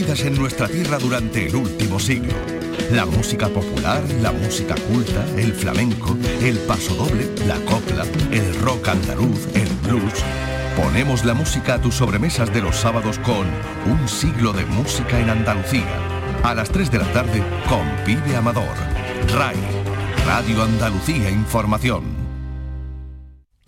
en nuestra tierra durante el último siglo. La música popular, la música culta, el flamenco, el pasodoble, la copla, el rock andaluz, el blues. Ponemos la música a tus sobremesas de los sábados con Un siglo de música en Andalucía. A las 3 de la tarde con Pibe Amador. RAI, Radio Andalucía Información.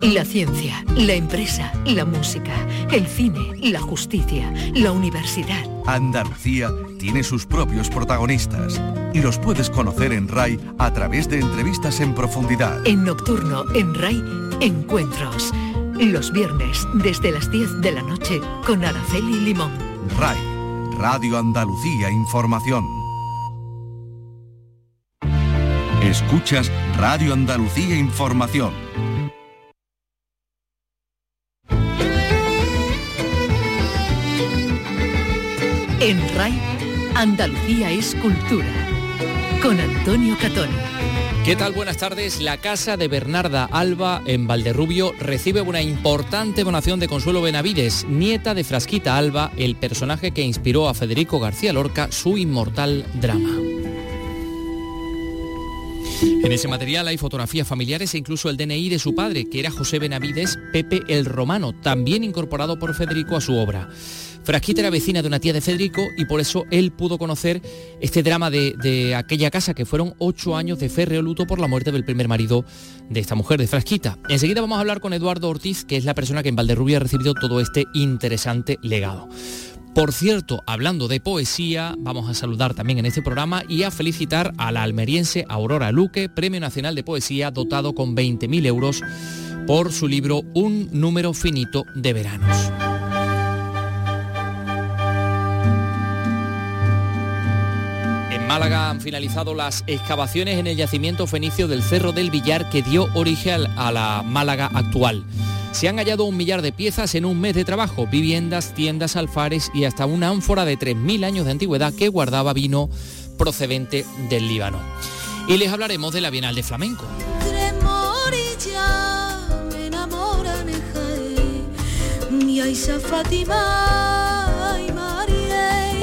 La ciencia, la empresa, la música, el cine, la justicia, la universidad. Andalucía tiene sus propios protagonistas y los puedes conocer en RAI a través de entrevistas en profundidad. En Nocturno, en RAI, Encuentros. Los viernes desde las 10 de la noche con Araceli Limón. RAI, Radio Andalucía Información. Escuchas Radio Andalucía Información En RAI, Andalucía es cultura. Con Antonio Catón. ¿Qué tal? Buenas tardes. La casa de Bernarda Alba en Valderrubio recibe una importante donación de Consuelo Benavides, nieta de Frasquita Alba, el personaje que inspiró a Federico García Lorca su inmortal drama. En ese material hay fotografías familiares e incluso el DNI de su padre, que era José Benavides Pepe el Romano, también incorporado por Federico a su obra. Frasquita era vecina de una tía de Federico y por eso él pudo conocer este drama de, aquella casa que fueron ocho años de férreo luto por la muerte del primer marido de esta mujer, de Frasquita. Enseguida vamos a hablar con Eduardo Ortiz, que es la persona que en Valderrubia ha recibido todo este interesante legado. Por cierto, hablando de poesía, vamos a saludar también en este programa y a felicitar a la almeriense Aurora Luque, Premio Nacional de Poesía dotado con 20.000 euros por su libro Un número finito de veranos. Málaga han finalizado las excavaciones en el yacimiento fenicio del Cerro del Villar que dio origen a la Málaga actual. Se han hallado un millar de piezas en un mes de trabajo, viviendas, tiendas, alfares y hasta una ánfora de 3.000 años de antigüedad que guardaba vino procedente del Líbano. Y les hablaremos de la Bienal de Flamenco.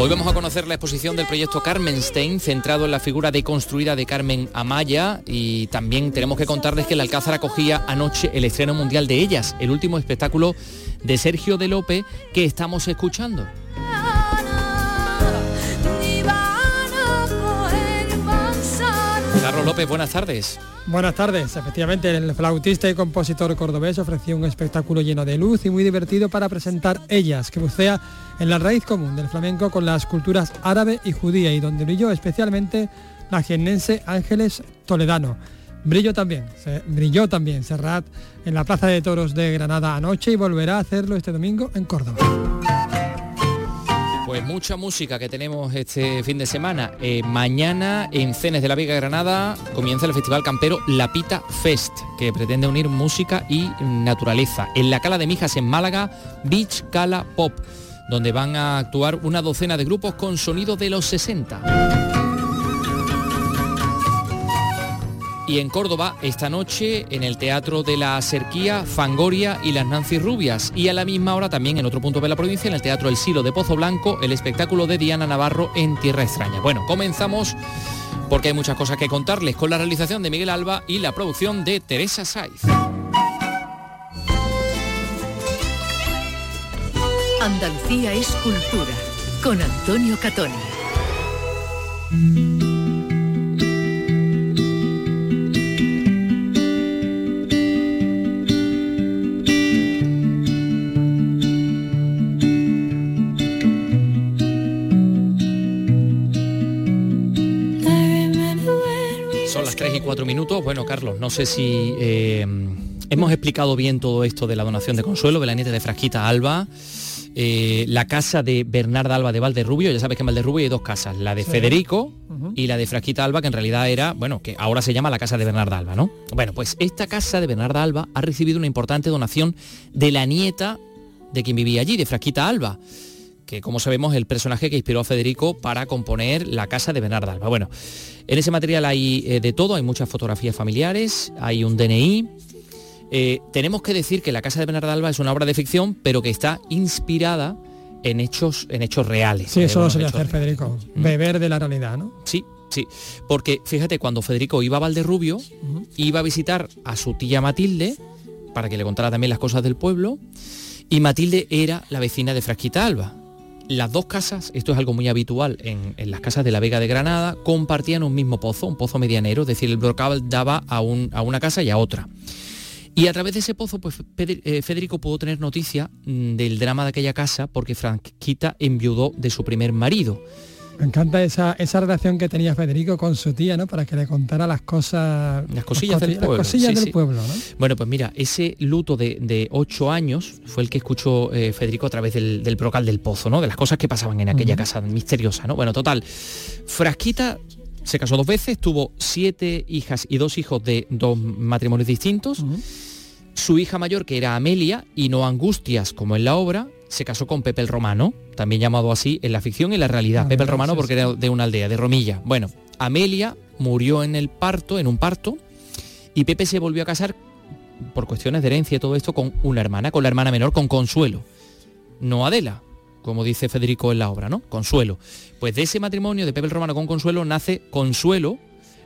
Hoy vamos a conocer la exposición del proyecto Carmenstein, centrado en la figura deconstruida de Carmen Amaya y también tenemos que contarles que el Alcázar acogía anoche el estreno mundial de ellas, el último espectáculo de Sergio de Lope que estamos escuchando. Carlos López, buenas tardes. Buenas tardes. Efectivamente, el flautista y compositor cordobés ofreció un espectáculo lleno de luz y muy divertido para presentar ellas, que bucea en la raíz común del flamenco con las culturas árabe y judía y donde brilló especialmente la jiennense Ángeles Toledano. Brilló también, brilló también Serrat en la Plaza de Toros de Granada anoche y volverá a hacerlo este domingo en Córdoba. Pues mucha música que tenemos este fin de semana. Eh, mañana en Cenes de la Vega Granada comienza el Festival Campero La Pita Fest, que pretende unir música y naturaleza. En la Cala de Mijas en Málaga, Beach Cala Pop, donde van a actuar una docena de grupos con sonido de los 60. y en Córdoba esta noche en el Teatro de la Serquía, Fangoria y las Nancy Rubias. Y a la misma hora también en otro punto de la provincia, en el Teatro El Silo de Pozo Blanco, el espectáculo de Diana Navarro en Tierra Extraña. Bueno, comenzamos porque hay muchas cosas que contarles con la realización de Miguel Alba y la producción de Teresa Saiz. Andalucía es cultura con Antonio Catoni. cuatro minutos. Bueno, Carlos, no sé si eh, hemos explicado bien todo esto de la donación de consuelo de la nieta de Frasquita Alba. Eh, la casa de Bernarda Alba de Valderrubio, ya sabes que en Valderrubio hay dos casas, la de Federico y la de Frasquita Alba, que en realidad era, bueno, que ahora se llama la casa de Bernarda Alba, ¿no? Bueno, pues esta casa de Bernarda Alba ha recibido una importante donación de la nieta de quien vivía allí, de Frasquita Alba que como sabemos el personaje que inspiró a Federico para componer La casa de Bernarda Alba. Bueno, en ese material hay eh, de todo, hay muchas fotografías familiares, hay un DNI. Eh, tenemos que decir que La casa de Bernarda Alba es una obra de ficción, pero que está inspirada en hechos, en hechos reales. Sí, eso lo sería hacer Federico, mm. beber de la realidad, ¿no? Sí, sí, porque fíjate, cuando Federico iba a Valderrubio, iba a visitar a su tía Matilde, para que le contara también las cosas del pueblo, y Matilde era la vecina de Frasquita Alba. Las dos casas, esto es algo muy habitual en, las casas de la Vega de Granada, compartían un mismo pozo, un pozo medianero, es decir, el brocal daba a, a una casa y a otra. Y a través de ese pozo, pues eh, Federico pudo tener noticia mm, del drama de aquella casa porque Franquita enviudó de su primer marido. Me encanta esa, esa relación que tenía Federico con su tía, ¿no? Para que le contara las cosas... Las cosillas del pueblo. del pueblo, Bueno, pues mira, ese luto de, ocho años fue el que escuchó eh, Federico a través del, del, brocal del pozo, ¿no? De las cosas que pasaban en aquella casa misteriosa, ¿no? Bueno, total. Frasquita se casó dos veces, tuvo siete hijas y dos hijos de dos matrimonios distintos. Su hija mayor, que era Amelia, y no Angustias, como en la obra, se casó con Pepe el Romano, también llamado así en la ficción y en la realidad. Pepe el Romano porque era de una aldea, de Romilla. Bueno, Amelia murió en el parto, en un parto, y Pepe se volvió a casar por cuestiones de herencia y todo esto con una hermana, con la hermana menor, con Consuelo. No Adela, como dice Federico en la obra, ¿no? Consuelo. Pues de ese matrimonio de Pepe el Romano con Consuelo nace Consuelo,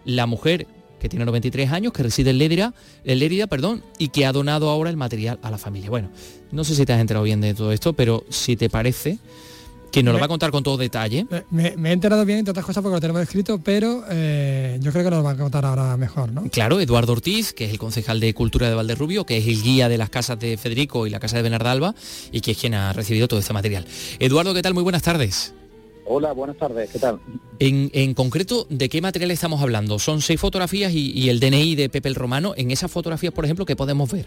la mujer que tiene 93 años, que reside en Lérida, en Lérida perdón, y que ha donado ahora el material a la familia. Bueno, no sé si te has enterado bien de todo esto, pero si te parece, que nos lo va a contar con todo detalle. Me, he enterado bien, entre otras cosas, porque lo tenemos escrito, pero eh, yo creo que nos lo va a contar ahora mejor, ¿no? Claro, Eduardo Ortiz, que es el concejal de Cultura de Valderrubio, que es el guía de las casas de Federico y la casa de Benardalba, y que es quien ha recibido todo este material. Eduardo, ¿qué tal? Muy buenas tardes. Hola, buenas tardes, ¿qué tal? En, concreto, ¿de qué material estamos hablando? Son seis fotografías y, el DNI de Pepe el Romano. En esas fotografías, por ejemplo, ¿qué podemos ver?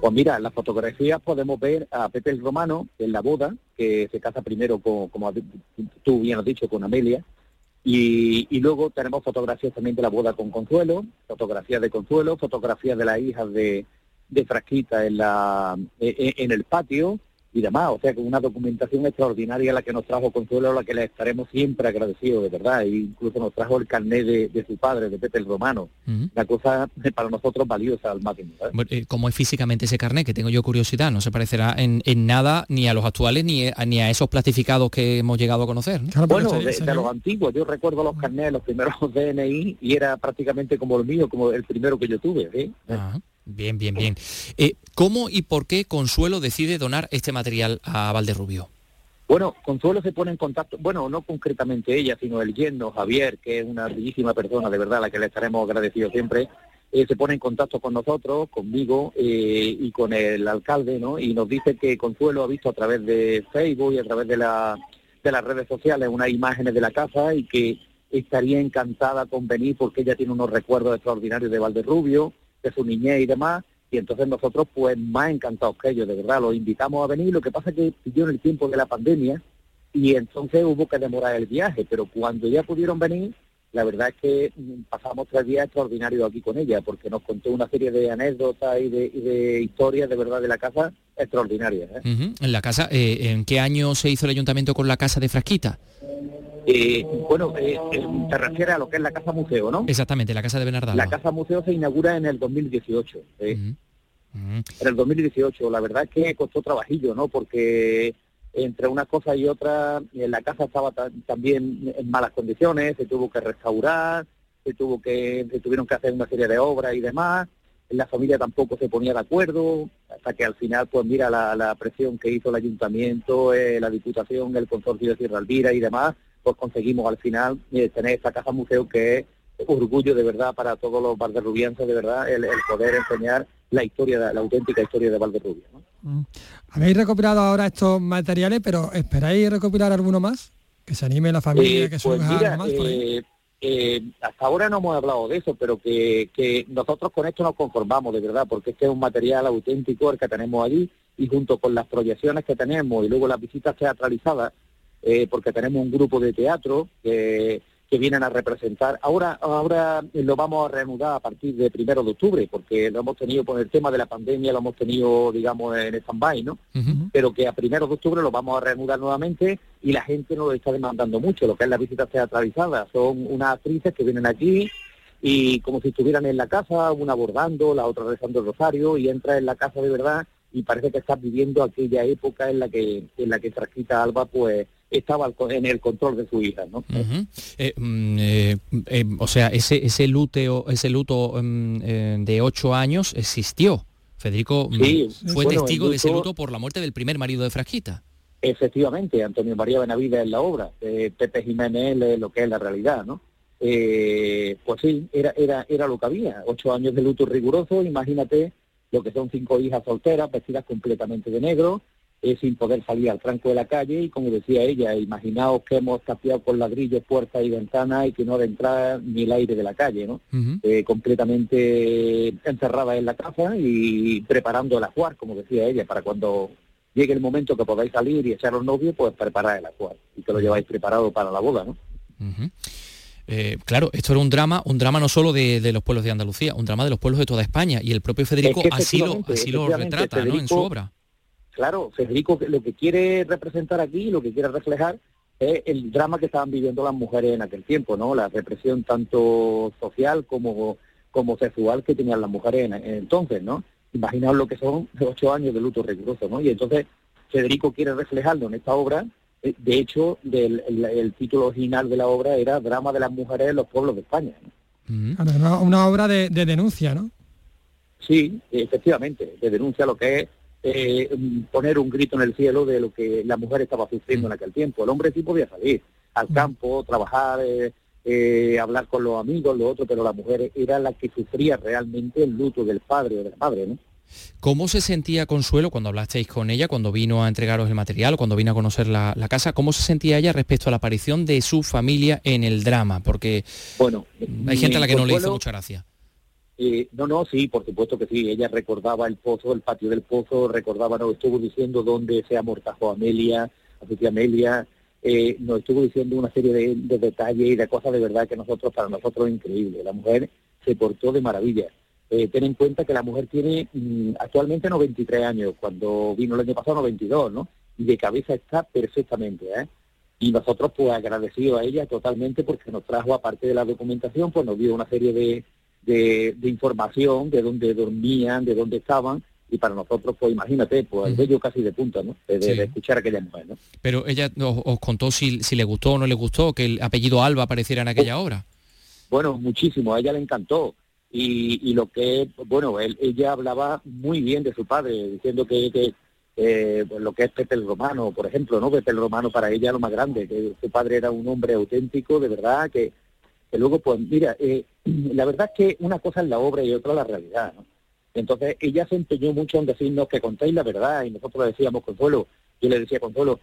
Pues mira, en las fotografías podemos ver a Pepe el Romano en la boda, que se casa primero, con, como tú bien has dicho, con Amelia, y, luego tenemos fotografías también de la boda con Consuelo, fotografías de Consuelo, fotografías de las hijas de, de Frasquita en, la, en el patio, y demás. O sea, que una documentación extraordinaria la que nos trajo Consuelo, a la que le estaremos siempre agradecidos, de verdad. E incluso nos trajo el carnet de, su padre, de Pepe el Romano. La cosa para nosotros valiosa al máximo. Eh, ¿Cómo es físicamente ese carnet? Que tengo yo curiosidad. No se parecerá en, nada ni a los actuales ni a, ni a esos plastificados que hemos llegado a conocer. bueno, de, los antiguos. Yo recuerdo los carnets, los primeros DNI, y era prácticamente como el mío, como el primero que yo tuve. ¿sí? Bien, bien, bien. Eh, ¿Cómo y por qué Consuelo decide donar este material a Valderrubio? Bueno, Consuelo se pone en contacto, bueno, no concretamente ella, sino el yerno Javier, que es una bellísima persona, de verdad, a la que le estaremos agradecidos siempre, eh, se pone en contacto con nosotros, conmigo eh, y con el alcalde, ¿no? Y nos dice que Consuelo ha visto a través de Facebook y a través de, de las redes sociales unas imágenes de la casa y que estaría encantada con venir porque ella tiene unos recuerdos extraordinarios de Valderrubio su niñez y demás, y entonces nosotros pues más encantados que ellos, de verdad, los invitamos a venir, lo que pasa es que siguió en el tiempo de la pandemia y entonces hubo que demorar el viaje, pero cuando ya pudieron venir, la verdad es que mm, pasamos tres días extraordinarios aquí con ella, porque nos contó una serie de anécdotas y de, historias de verdad de la casa extraordinarias. ¿eh? En la casa, eh, ¿en qué año se hizo el ayuntamiento con la casa de Frasquita? Eh, bueno, eh, te refiere a lo que es la Casa Museo, ¿no? Exactamente, la Casa de Bernardino. La Casa Museo se inaugura en el 2018. En el 2018. La verdad es que costó trabajillo, ¿no? Porque entre una cosa y otra, la casa estaba también en malas condiciones, se tuvo que restaurar, se tuvo que, se tuvieron que hacer una serie de obras y demás. La familia tampoco se ponía de acuerdo, hasta que al final, pues mira la, presión que hizo el ayuntamiento, la Diputación, el Consorcio de Sierra Alvira y demás, pues conseguimos al final eh, tener esta casa museo que es orgullo de verdad para todos los valderrubienses, de verdad, el, poder enseñar la historia, la auténtica historia de Valderrubia. Mm. Habéis recopilado ahora estos materiales, pero ¿esperáis recopilar alguno más? Que se anime la familia, eh, que pues mira, más eh, hasta ahora no hemos hablado de eso, pero que, que, nosotros con esto nos conformamos, de verdad, porque este es un material auténtico el que tenemos allí y junto con las proyecciones que tenemos y luego las visitas teatralizadas, eh, porque tenemos un grupo de teatro que, vienen a representar. Ahora, ahora lo vamos a reanudar a partir de primero de octubre, porque lo hemos tenido por el tema de la pandemia, lo hemos tenido, digamos, en stand-by, ¿no? Pero que a primero de octubre lo vamos a reanudar nuevamente y la gente nos lo está demandando mucho, lo que es la visita teatralizada. Son unas actrices que vienen aquí y como si estuvieran en la casa, una abordando, la otra rezando el rosario y entra en la casa de verdad y parece que estás viviendo aquella época en la que en la que Frasquita Alba pues estaba en el control de su hija, ¿no? Eh, mm, eh, eh, o sea, ese ese luteo, ese luto mm, de ocho años existió. Federico mm, fue testigo de ese luto por la muerte del primer marido de Frasquita. Efectivamente, Antonio María Benavides en la obra, Pepe Jiménez lo que es la realidad, ¿no? pues sí, era, era, era lo que había, ocho años de luto riguroso, imagínate lo que son cinco hijas solteras, vestidas completamente de negro, eh, sin poder salir al franco de la calle y como decía ella, imaginaos que hemos tapiado con ladrillos puertas y ventanas y que no ha de entrar ni el aire de la calle, ¿no? Eh, completamente encerrada en la casa y preparando el ajuar, como decía ella, para cuando llegue el momento que podáis salir y echar los novios, pues preparar el ajuar y que lo lleváis preparado para la boda, ¿no? Eh, claro, esto era un drama, un drama no solo de, los pueblos de Andalucía, un drama de los pueblos de toda España y el propio Federico así, lo, así lo retrata en su obra. Claro, Federico lo que quiere representar aquí, lo que quiere reflejar es el drama que estaban viviendo las mujeres en aquel tiempo, ¿no? La represión tanto social como, como sexual que tenían las mujeres en, entonces, ¿no? Imaginaos lo que son ocho años de luto riguroso, ¿no? Y entonces Federico quiere reflejarlo en esta obra eh, de hecho, el, título original de la obra era Drama de las mujeres en los pueblos de España. una, obra de, denuncia, ¿no? Sí, efectivamente, de denuncia lo que es eh, poner un grito en el cielo de lo que la mujer estaba sufriendo en aquel tiempo. El hombre sí podía salir al campo, trabajar, eh, hablar con los amigos, lo otro, pero la mujer era la que sufría realmente el luto del padre o de la madre, ¿no? ¿Cómo se sentía Consuelo cuando hablasteis con ella, cuando vino a entregaros el material o cuando vino a conocer la, casa? ¿Cómo se sentía ella respecto a la aparición de su familia en el drama? Porque bueno, hay gente a la que no le hizo mucha gracia. Eh, no, no, sí, por supuesto que sí. Ella recordaba el pozo, el patio del pozo, recordaba, nos estuvo diciendo dónde se amortajó Amelia, a Amelia, eh, nos estuvo diciendo una serie de, de, detalles y de cosas de verdad que nosotros, para nosotros es increíble. La mujer se portó de maravilla. Eh, ten en cuenta que la mujer tiene mm, actualmente 93 años, cuando vino el año pasado 92, ¿no? Y de cabeza está perfectamente, ¿eh? Y nosotros, pues, agradecidos a ella totalmente porque nos trajo, aparte de la documentación, pues nos dio una serie de, de, información de dónde dormían, de dónde estaban, y para nosotros, pues imagínate, pues el bello casi de punta, ¿no? De, escuchar a aquella mujer, ¿no? Pero ella os, contó si, si, le gustó o no le gustó que el apellido Alba apareciera en aquella obra. Bueno, muchísimo, a ella le encantó y, lo que, bueno, ella hablaba muy bien de su padre, diciendo que, eh, pues lo que es Pepe el Romano, por ejemplo, ¿no? Pepe el Romano para ella lo más grande, que su padre era un hombre auténtico, de verdad, que, que luego, pues mira, eh, la verdad es que una cosa es la obra y otra la realidad, ¿no? Entonces ella se empeñó mucho en decirnos que contéis la verdad y nosotros le decíamos Consuelo, yo le decía Consuelo,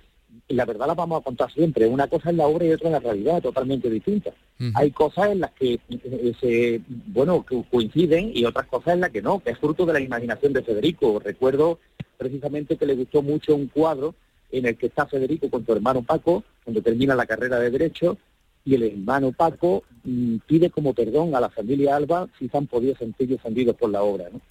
la verdad la vamos a contar siempre. Una cosa es la obra y otra es la realidad, totalmente distinta. Hay cosas en las que eh, se, bueno, coinciden y otras cosas en las que no, que es fruto de la imaginación de Federico. Recuerdo precisamente que le gustó mucho un cuadro en el que está Federico con su hermano Paco, cuando termina la carrera de Derecho, y el hermano Paco mm, pide como perdón a la familia Alba si se han podido sentir ofendidos por la obra. ¿no?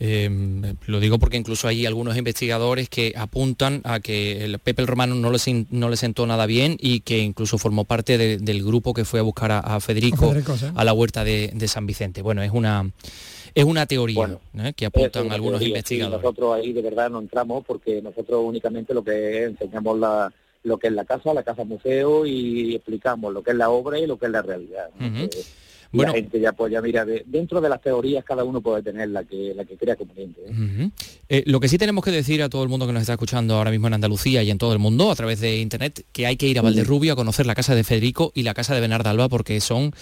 Em, lo digo porque incluso hay algunos investigadores que apuntan a que el Pepe el Romano no le no sentó nada bien y que incluso formó parte del grupo que fue a buscar a, Federico a, la huerta de, San Vicente. Bueno, es una es una teoría ¿eh? que apuntan algunos investigadores. nosotros ahí de verdad no entramos porque nosotros únicamente lo que enseñamos la, lo que es la casa, la casa museo y explicamos lo que es la obra y lo que es la realidad. Bueno, la gente ya pues ya mira, dentro de las teorías cada uno puede tener la que la que crea conveniente. ¿eh? Eh, lo que sí tenemos que decir a todo el mundo que nos está escuchando ahora mismo en Andalucía y en todo el mundo a través de internet, que hay que ir a Valderrubio a conocer la casa de Federico y la casa de Bernarda Alba porque son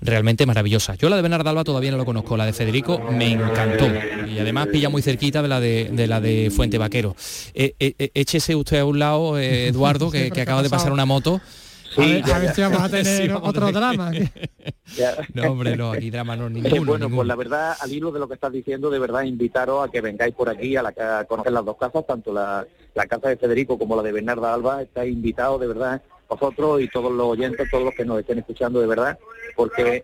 realmente maravillosas. Yo la de Bernarda Alba todavía no lo conozco, la de Federico me encantó y además pilla muy cerquita de la de, la de Fuente Vaquero. Eh, échese usted a un lado, Eduardo, que acaba de pasar una moto a, ver, si vamos a tener otro drama. no, hombre, no, aquí drama no, ninguno. bueno, pues la verdad, al hilo de lo que estás diciendo, de verdad invitaros a que vengáis por aquí a, la, a conocer las dos casas, tanto la, casa de Federico como la de Bernarda Alba, estáis invitados de verdad vosotros y todos los oyentes, todos los que nos estén escuchando de verdad, porque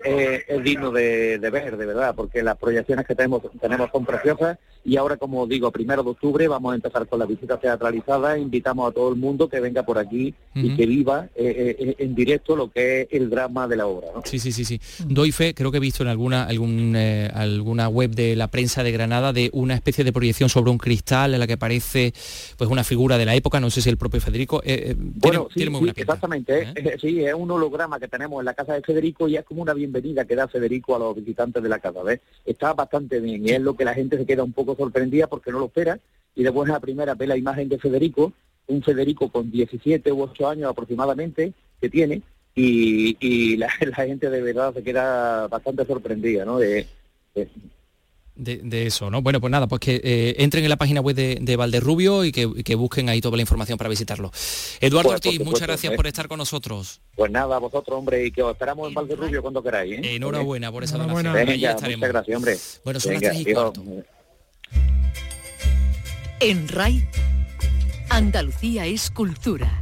es, digno de, ver, de verdad, porque las proyecciones que tenemos, tenemos son preciosas y ahora, como digo, primero de octubre vamos a empezar con la visita teatralizada, invitamos a todo el mundo que venga por aquí y que viva eh, eh, en directo lo que es el drama de la obra. Sí, sí, sí, sí. Doy fe, creo que he visto en alguna, algún, eh, alguna web de la prensa de Granada de una especie de proyección sobre un cristal en la que aparece pues una figura de la época, no sé si el propio Federico. bueno, sí, exactamente, sí, es un holograma que tenemos en la casa de Federico y es como una bienvenida que da Federico a los visitantes de la casa, ¿ves? Está bastante bien y es lo que la gente se queda un poco sorprendida porque no lo espera y después la primera ve la imagen de Federico, un Federico con 17 u 8 años aproximadamente que tiene y, la, gente de verdad se queda bastante sorprendida, ¿no? Eso, ¿no? Bueno, pues nada, pues que eh, entren en la página web de, de Valderrubio y que, busquen ahí toda la información para visitarlo. Eduardo pues, Ortiz, muchas gracias ¿eh? por estar con nosotros. Pues nada, vosotros, hombre, y que os esperamos en Valderrubio cuando queráis. ¿eh? Enhorabuena por esa donación. Muchas gracias, hombre. Bueno, son las tres y cuarto. En RAI, Andalucía es cultura.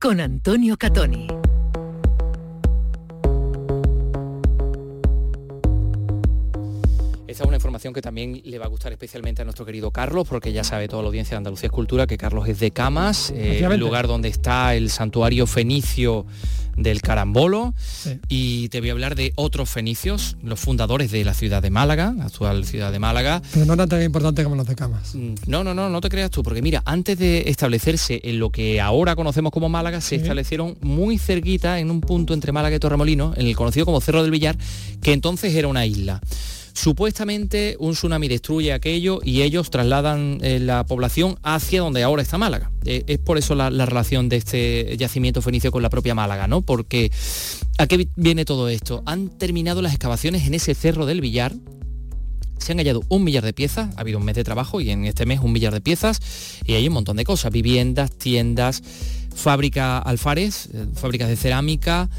con Antonio Catoni. Esta es una información que también le va a gustar especialmente a nuestro querido Carlos, porque ya sabe toda la audiencia de Andalucía Escultura que Carlos es de Camas, eh, el lugar donde está el santuario fenicio del Carambolo y te voy a hablar de otros fenicios, los fundadores de la ciudad de Málaga, la actual ciudad de Málaga. Pero no tan importante como los de Camas. Mm, no, no, no, no te creas tú, porque mira, antes de establecerse en lo que ahora conocemos como Málaga, se establecieron muy cerquita en un punto entre Málaga y Torremolino, en el conocido como Cerro del Villar, que entonces era una isla. Supuestamente un tsunami destruye aquello y ellos trasladan eh, la población hacia donde ahora está Málaga. Eh, es por eso la, relación de este yacimiento fenicio con la propia Málaga, ¿no? Porque ¿a qué viene todo esto? Han terminado las excavaciones en ese cerro del Villar, se han hallado un millar de piezas, ha habido un mes de trabajo y en este mes un millar de piezas y hay un montón de cosas, viviendas, tiendas, fábrica alfares, eh, fábricas de cerámica,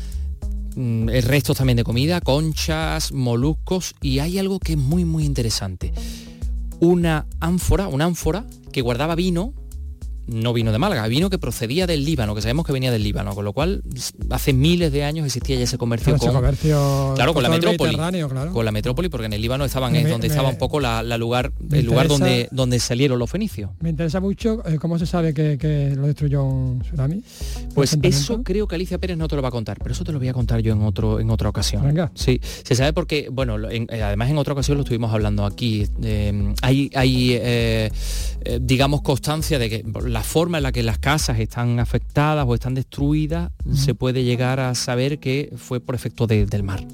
el resto también de comida, conchas, moluscos y hay algo que es muy muy interesante. Una ánfora, una ánfora que guardaba vino no vino de Málaga, vino que procedía del Líbano, que sabemos que venía del Líbano, con lo cual hace miles de años existía ya ese comercio con, claro, con la metrópoli, con la metrópoli, porque en el Líbano estaban es donde estaba un poco la, lugar, el lugar donde donde salieron los fenicios. Me interesa mucho eh, cómo se sabe que, lo destruyó un tsunami. Pues eso creo que Alicia Pérez no te lo va a contar, pero eso te lo voy a contar yo en otro en otra ocasión. Venga. Sí, se sabe porque bueno, eh, además en otra ocasión lo estuvimos hablando aquí. Eh, hay hay digamos constancia de que la forma en la que las casas están afectadas o están destruidas, se puede llegar a saber que fue por efecto del mar.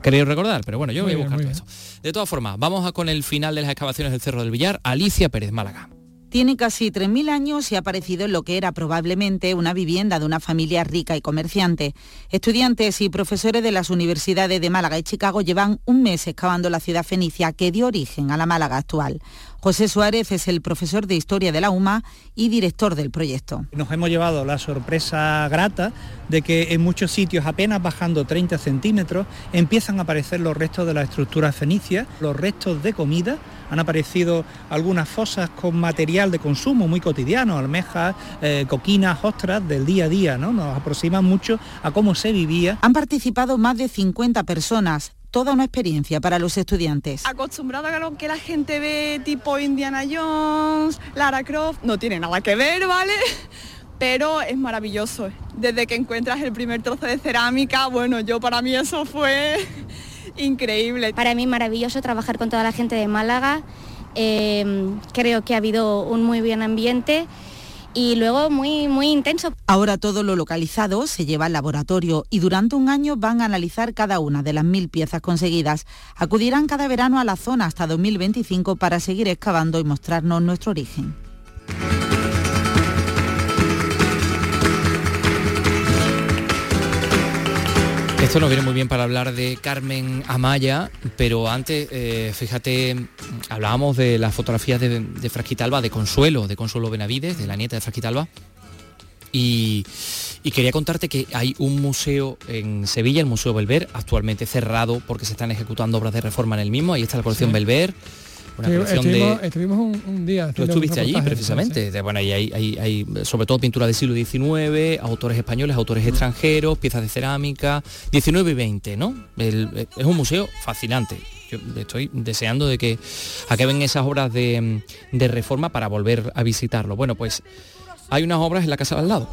Creo recordar, pero bueno, yo voy a buscar todo eso. De todas formas, vamos a con el final de las excavaciones del Cerro del Villar, Alicia Pérez Málaga. Tiene casi 3.000 años y ha aparecido en lo que era probablemente una vivienda de una familia rica y comerciante. Estudiantes y profesores de las universidades de Málaga y Chicago llevan un mes excavando la ciudad fenicia que dio origen a la Málaga actual. José Suárez es el profesor de Historia de la UMA y director del proyecto. Nos hemos llevado la sorpresa grata de que en muchos sitios, apenas bajando 30 centímetros, empiezan a aparecer los restos de la estructura fenicia, los restos de comida. Han aparecido algunas fosas con material de consumo muy cotidiano, almejas, eh, coquinas, ostras del día a día, ¿no? Nos aproximan mucho a cómo se vivía. Han participado más de 50 personas, toda una experiencia para los estudiantes. Acostumbrado a lo que la gente ve tipo Indiana Jones, Lara Croft, no tiene nada que ver, ¿vale? Pero es maravilloso. Desde que encuentras el primer trozo de cerámica, bueno, yo para mí eso fue increíble. Para mí maravilloso trabajar con toda la gente de Málaga. Eh, creo que ha habido un muy buen ambiente y luego muy, muy intenso. Ahora todo lo localizado se lleva al laboratorio y durante un año van a analizar cada una de las mil piezas conseguidas. Acudirán cada verano a la zona hasta 2025 para seguir excavando y mostrarnos nuestro origen. Esto nos viene muy bien para hablar de Carmen Amaya, pero antes, eh, fíjate, hablábamos de las fotografías de, de Frasquitalba, de Consuelo, de Consuelo Benavides, de la nieta de Frasquitalba, y, y quería contarte que hay un museo en Sevilla, el Museo Belver, actualmente cerrado porque se están ejecutando obras de reforma en el mismo, ahí está la colección Sí. Belver. Una Estuvi- colección estuvimos, de, estuvimos un, un día. Tú estuviste allí precisamente. De- Bueno, ahí hay, hay- hay, sobre todo pintura del siglo XIX, autores españoles, autores extranjeros, piezas de cerámica, 19 y 20, ¿no? El- es un museo fascinante. Yo estoy deseando de que acaben esas obras de, de reforma para volver a visitarlo. Bueno, pues hay unas obras en la casa de al lado.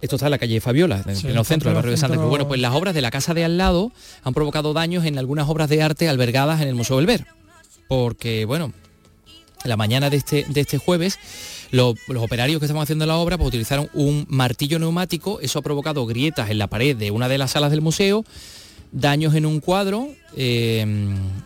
Esto está en la calle Fabiola, en Sí, el centro del barrio de Santa Cruz. Bueno, pues las obras de la casa de al lado han provocado daños en algunas obras de arte albergadas en el Museo Belver. Porque, bueno, la mañana de este, de este jueves, lo- los operarios que estaban haciendo la obra pues, utilizaron un martillo neumático, eso ha provocado grietas en la pared de una de las salas del museo, daños en un cuadro, eh,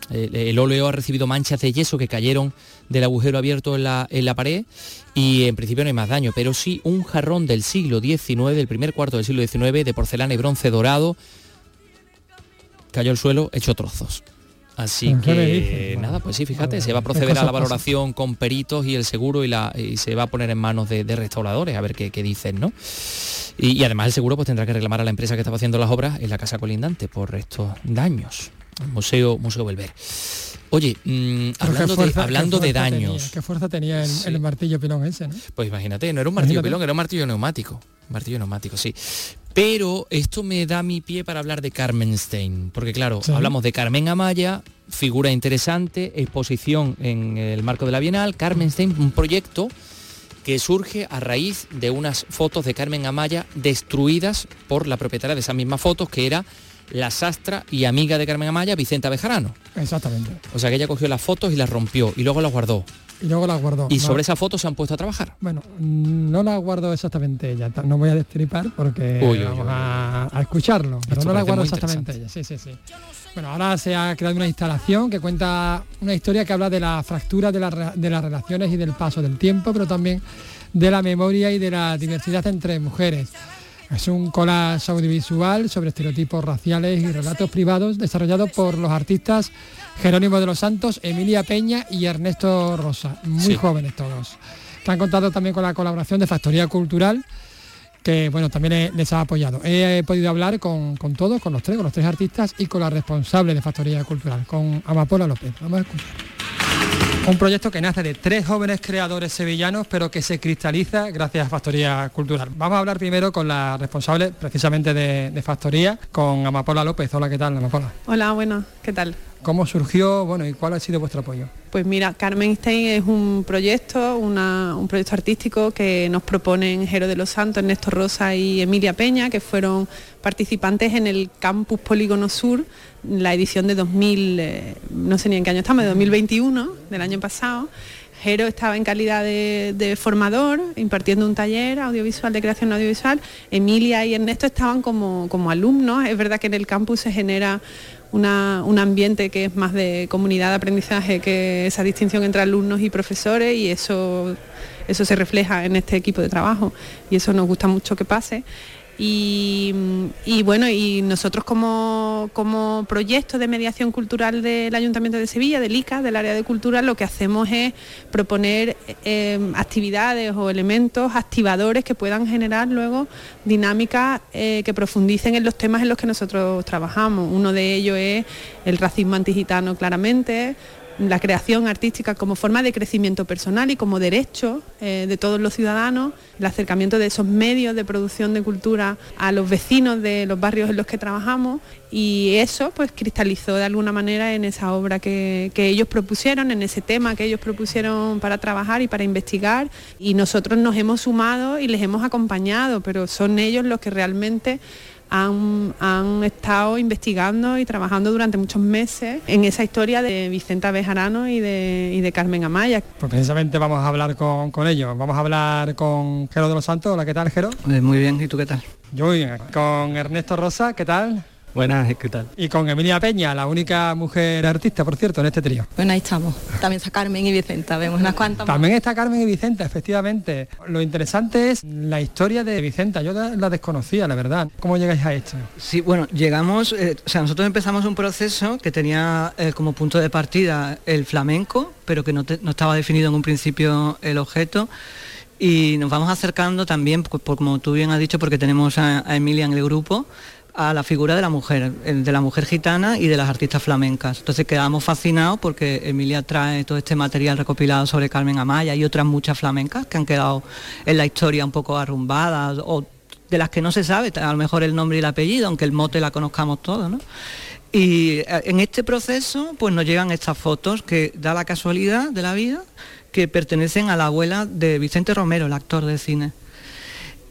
el, el óleo ha recibido manchas de yeso que cayeron del agujero abierto en la, en la pared y en principio no hay más daño, pero sí un jarrón del siglo XIX, del primer cuarto del siglo XIX, de porcelana y bronce dorado, cayó al suelo hecho trozos. Así ¿Qué me que nada, pues sí, fíjate, bueno, se va a proceder a la valoración con peritos y el seguro y, la, y se va a poner en manos de, de restauradores a ver qué, qué dicen, ¿no? Y, y además el seguro pues tendrá que reclamar a la empresa que estaba haciendo las obras en la casa colindante por estos daños. Museo, Museo Belver. Oye, mm, hablando, fuerza- de, hablando daños, tenía, qué fuerza tenía el, Sí. el martillo pilón ese, ¿no? pues imagínate, no era un martillo Imagínate. pilón, era un martillo neumático. Martillo neumático, sí. Pero esto me da mi pie para hablar de Carmen Stein, porque claro, Sí. hablamos de Carmen Amaya, figura interesante, exposición en el marco de la Bienal, Carmen Stein, un proyecto que surge a raíz de unas fotos de Carmen Amaya destruidas por la propietaria de esas mismas fotos, que era la sastra y amiga de Carmen Amaya, Vicenta Bejarano. Exactamente. O sea que ella cogió las fotos y las rompió y luego las guardó. Y luego la guardó. Y No- sobre esas fotos se han puesto a trabajar. Bueno, mm, no la guardo exactamente ella, no voy a destripar porque Uy, uy, vamos uy, a, a escucharlo, pero Esto no la parece guardo exactamente ella, sí, sí, sí. Bueno, ahora se ha creado una instalación que cuenta una historia que habla de la fractura de, la re- de las relaciones y del paso del tiempo, pero también de la memoria y de la diversidad entre mujeres. Es un collage audiovisual sobre estereotipos raciales y relatos privados desarrollado por los artistas Jerónimo de los Santos, Emilia Peña y Ernesto Rosa, muy Sí. jóvenes todos. Que han contado también con la colaboración de Factoría Cultural, que bueno, también le- les ha apoyado. He podido hablar con, con todos, con los tres, con los tres artistas y con la responsable de Factoría Cultural, con Amapola López. Vamos a escuchar. Un proyecto que nace de tres jóvenes creadores sevillanos, pero que se cristaliza gracias a Factoría Cultural. Vamos a hablar primero con la responsable precisamente de, Factoría, con Amapola López. Hola, ¿qué tal, Amapola? Hola, buenas, ¿qué tal? ¿Cómo surgió, bueno, y cuál ha sido vuestro apoyo? Pues mira, Carmen Stein es un proyecto, un proyecto artístico que nos proponen Jero de los Santos, Ernesto Rosa y Emilia Peña, que fueron participantes en el Campus Polígono Sur, la edición de 2000, eh, no sé ni en qué año estamos, de 2021, del año pasado. Jero estaba en calidad de, de formador, impartiendo un taller audiovisual de creación audiovisual. Emilia y Ernesto estaban como, como alumnos. Es verdad que en el campus se genera un ambiente que es más de comunidad de aprendizaje que esa distinción entre alumnos y profesores y eso, eso se refleja en este equipo de trabajo y eso nos gusta mucho que pase. Y, bueno, y nosotros como, como proyecto de mediación cultural del Ayuntamiento de Sevilla, del ICA, del área de cultura, lo que hacemos es proponer eh, actividades o elementos activadores que puedan generar luego dinámicas eh, que profundicen en los temas en los que nosotros trabajamos. Uno de ellos es el racismo antigitano claramente, la creación artística como forma de crecimiento personal y como derecho eh, de todos los ciudadanos, el acercamiento de esos medios de producción de cultura a los vecinos de los barrios en los que trabajamos y eso pues cristalizó de alguna manera en esa obra que, que ellos propusieron, en ese tema que ellos propusieron para trabajar y para investigar. Y nosotros nos hemos sumado y les hemos acompañado, pero son ellos los que realmente han, han estado investigando y trabajando durante muchos meses en esa historia de Vicenta Bejarano y de, y de Carmen Amaya. Pues precisamente vamos a hablar con, con ellos. Vamos a hablar con Jero de los Santos. Hola, ¿qué tal, Jero? Eh, Muy bien, ¿y tú qué tal? Yo muy bien. Con Ernesto Rosa, ¿qué tal? Buenas, ¿qué tal? Y con Emilia Peña, la única mujer artista, por cierto, en este trío. Bueno, ahí estamos. También está Carmen y Vicenta, vemos unas cuantas. También está Carmen y Vicenta, efectivamente. Lo interesante es la historia de Vicenta. Yo la, desconocía, la verdad. ¿Cómo llegáis a esto? Sí, bueno, llegamos, eh, o sea, nosotros empezamos un proceso que tenía eh, como punto de partida el flamenco, pero que no, estaba definido en un principio el objeto y nos vamos acercando también, como tú bien has dicho, porque tenemos a Emilia en el grupo, a la figura de la mujer, de la mujer gitana y de las artistas flamencas. Entonces quedamos fascinados porque Emilia trae todo este material recopilado sobre Carmen Amaya y otras muchas flamencas que han quedado en la historia un poco arrumbadas o de las que no se sabe a lo mejor el nombre y el apellido, aunque el mote la conozcamos todos, Y eh, en este proceso pues nos llegan estas fotos que da la casualidad de la vida que pertenecen a la abuela de Vicente Romero, el actor de cine.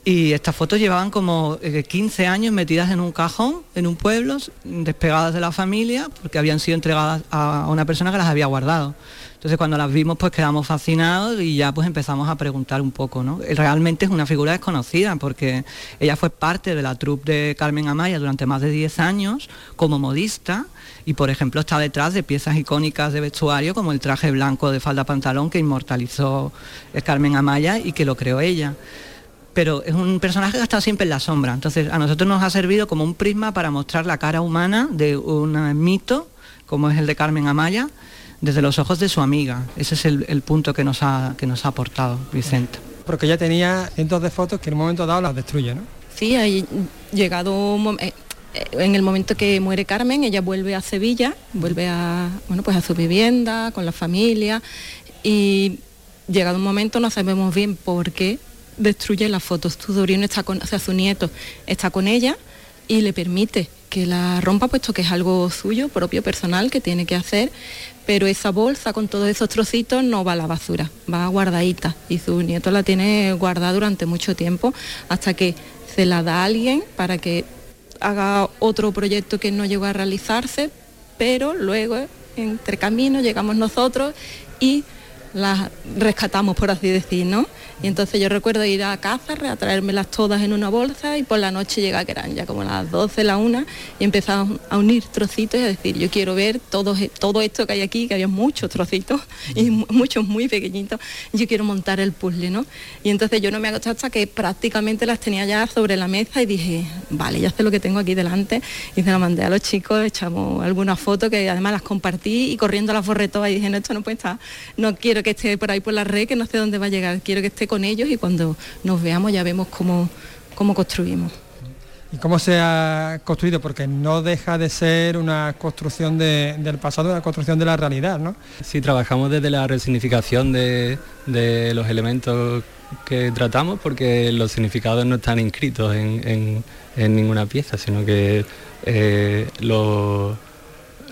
Y estas fotos llevaban como 15 eh, años metidas en un cajón, en un pueblo, despegadas de la familia, porque habían sido entregadas a una persona que las había guardado. Entonces cuando las vimos pues quedamos fascinados y ya pues empezamos a preguntar un poco, ¿no? Realmente es una figura desconocida porque ella fue parte de la troupe de Carmen Amaya durante más de 10 años como modista y por ejemplo está detrás de piezas icónicas de vestuario como el traje blanco de falda pantalón que inmortalizó eh, Carmen Amaya y que lo creó ella pero es un personaje que ha estado siempre en la sombra. Entonces a nosotros nos ha servido como un prisma para mostrar la cara humana de un mito, como es el de Carmen Amaya, desde los ojos de su amiga. Ese es el, punto que nos, ha, que nos ha aportado Vicente. Porque ella tenía cientos de fotos que en un momento dado las destruye, ¿no? Sí, ha llegado eh, en el momento que muere Carmen, ella vuelve a Sevilla, vuelve a, bueno, pues a su vivienda, con la familia, y llegado un momento no sabemos bien por qué destruye las fotos. Su sobrino está con, o sea, su nieto está con ella y le permite que la rompa, puesto que es algo suyo, propio, personal, que tiene que hacer, pero esa bolsa con todos esos trocitos no va a la basura, va guardadita. Y su nieto la tiene guardada durante mucho tiempo hasta que se la da a alguien para que haga otro proyecto que no llegó a realizarse, pero luego entre caminos llegamos nosotros y las rescatamos, por así decir, ¿no? Y entonces yo recuerdo ir a Cáceres a traérmelas todas en una bolsa y por la noche llega que eran ya como las 12, la una, y empezamos a unir trocitos y a decir, yo quiero ver todo, todo esto que hay aquí, que había muchos trocitos y muchos muy pequeñitos, yo quiero montar el puzzle, ¿no? Y entonces yo no me acosté hasta que prácticamente las tenía ya sobre la mesa y dije, vale, ya sé lo que tengo aquí delante, y se la mandé a los chicos, echamos algunas fotos que además las compartí y corriendo a la forretoa y dije, no, esto no puede estar, no quiero que esté por ahí por la red, que no sé dónde va a llegar, quiero que esté con ellos y cuando nos veamos ya vemos cómo, cómo construimos. ¿Y cómo se ha construido? Porque no deja de ser una construcción del pasado, una construcción de la realidad, ¿no? Sí, trabajamos desde la resignificación de, los elementos que tratamos porque los significados no están inscritos en, ninguna pieza, sino que eh, los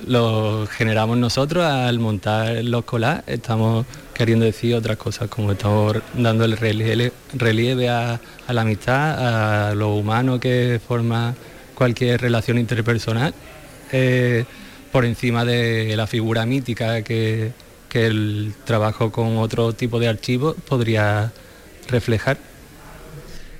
lo generamos nosotros al montar los collages, estamos queriendo decir otras cosas, como estamos dando el relieve, a, la amistad, a lo humano que forma cualquier relación interpersonal, eh, por encima de la figura mítica que, que el trabajo con otro tipo de archivos podría reflejar.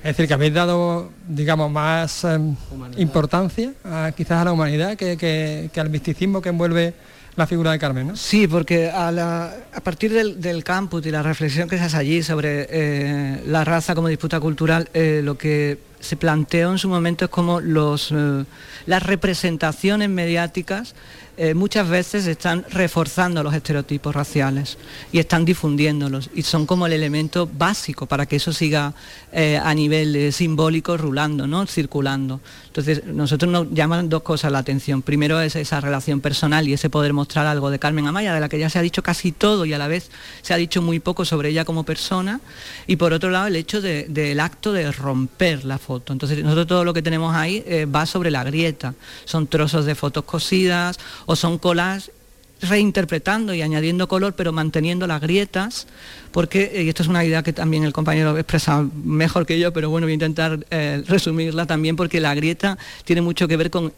Es decir, que habéis dado, digamos, más em, importancia quizás a la humanidad que, al misticismo que envuelve la figura de Carmen, ¿no? Sí, porque a, partir del, campus y la reflexión que se hace allí sobre eh, la raza como disputa cultural, eh, lo que se planteó en su momento es como los, eh, las representaciones mediáticas eh, muchas veces están reforzando los estereotipos raciales y están difundiéndolos y son como el elemento básico para que eso siga eh, a nivel eh, simbólico rulando, ¿no? circulando. Entonces, nosotros nos llaman dos cosas la atención. Primero es esa relación personal y ese poder mostrar algo de Carmen Amaya, de la que ya se ha dicho casi todo y a la vez se ha dicho muy poco sobre ella como persona. Y por otro lado, el hecho del acto de romper la foto. Entonces, nosotros todo lo que tenemos ahí va sobre la grieta. Son trozos de fotos cosidas o son colas reinterpretando y añadiendo color, pero manteniendo las grietas, porque, eh, y esto es una idea que también el compañero expresa mejor que yo, pero bueno, voy a intentar eh, resumirla también, porque la grieta tiene mucho que ver con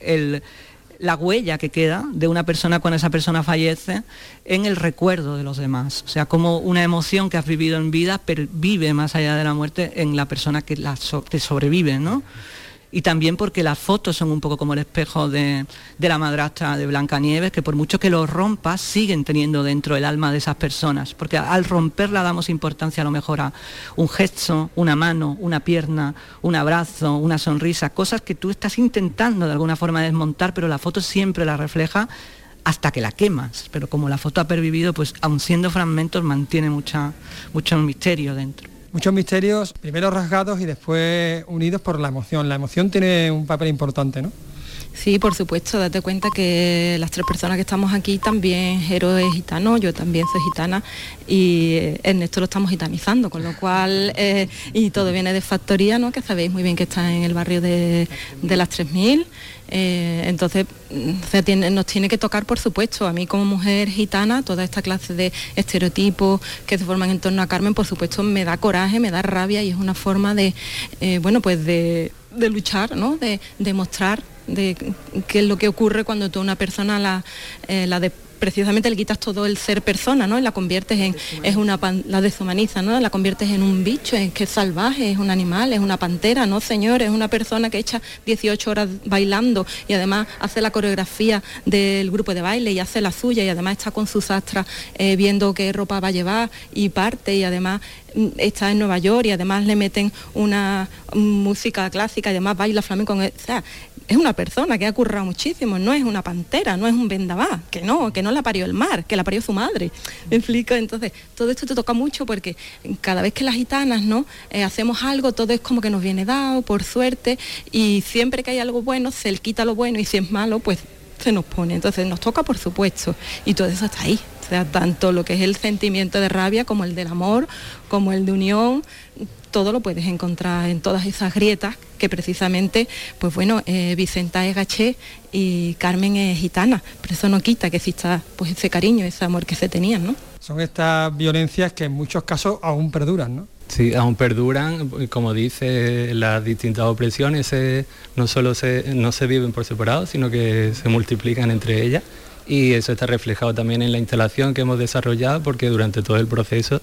la huella que queda de una persona cuando esa persona fallece en el recuerdo de los demás. O sea, como una emoción que has vivido en vida vive más allá de la muerte en la persona que la sobrevive, ¿no? Y también porque las fotos son un poco como el espejo de, la madrastra de Blancanieves, que por mucho que lo rompas, siguen teniendo dentro el alma de esas personas, porque al romperla damos importancia a lo mejor a un gesto, una mano, una pierna, un abrazo, una sonrisa, cosas que tú estás intentando de alguna forma desmontar, pero la foto siempre la refleja hasta que la quemas, pero como la foto ha pervivido, pues aun siendo fragmentos mantiene mucha, mucho misterio dentro muchos misterios, primero rasgados y después unidos por la emoción. La emoción tiene un papel importante, ¿no? Sí, por supuesto, date cuenta que las tres personas que estamos aquí también, Jero es gitano, yo también soy gitana y eh, Ernesto lo estamos gitanizando, con lo cual, eh, y todo viene de factoría, ¿no? que sabéis muy bien que está en el barrio de, las 3000. Eh, entonces, mm, nos tiene que tocar, por supuesto, a mí como mujer gitana, toda esta clase de estereotipos que se forman en torno a Carmen, por supuesto, me da coraje, me da rabia y es una forma de, bueno, pues de, luchar, ¿no? de demostrar de qué es lo que ocurre cuando tú a una persona la, eh, la de precisamente le quitas todo el ser persona, ¿no? Y la conviertes en, es una la deshumaniza, ¿no? La conviertes en un bicho, es que es salvaje, es un animal, es una pantera, no señor, es una persona que echa 18 horas bailando y además hace la coreografía del grupo de baile y hace la suya y además está con sus astras eh, viendo qué ropa va a llevar y parte y además mm, está en Nueva York y además le meten una música clásica y además baila flamenco. O sea, es una persona que ha currado muchísimo, no es una pantera, no es un vendabá, que no, que no la parió el mar, que la parió su madre. ¿Me explico? Entonces, todo esto te toca mucho porque cada vez que las gitanas ¿no? Eh, hacemos algo, todo es como que nos viene dado, por suerte, y siempre que hay algo bueno, se le quita lo bueno y si es malo, pues se nos pone. Entonces nos toca, por supuesto, y todo eso está ahí. O sea, tanto lo que es el sentimiento de rabia como el del amor, como el de unión, todo lo puedes encontrar en todas esas grietas que precisamente, pues bueno, eh, Vicenta es gaché y Carmen es gitana, pero eso no quita que exista pues ese cariño, ese amor que se tenían, ¿no? Son estas violencias que en muchos casos aún perduran, ¿no? Sí, aún perduran, como dice, las distintas opresiones no solo se, no se viven por separado, sino que se multiplican entre ellas y eso está reflejado también en la instalación que hemos desarrollado porque durante todo el proceso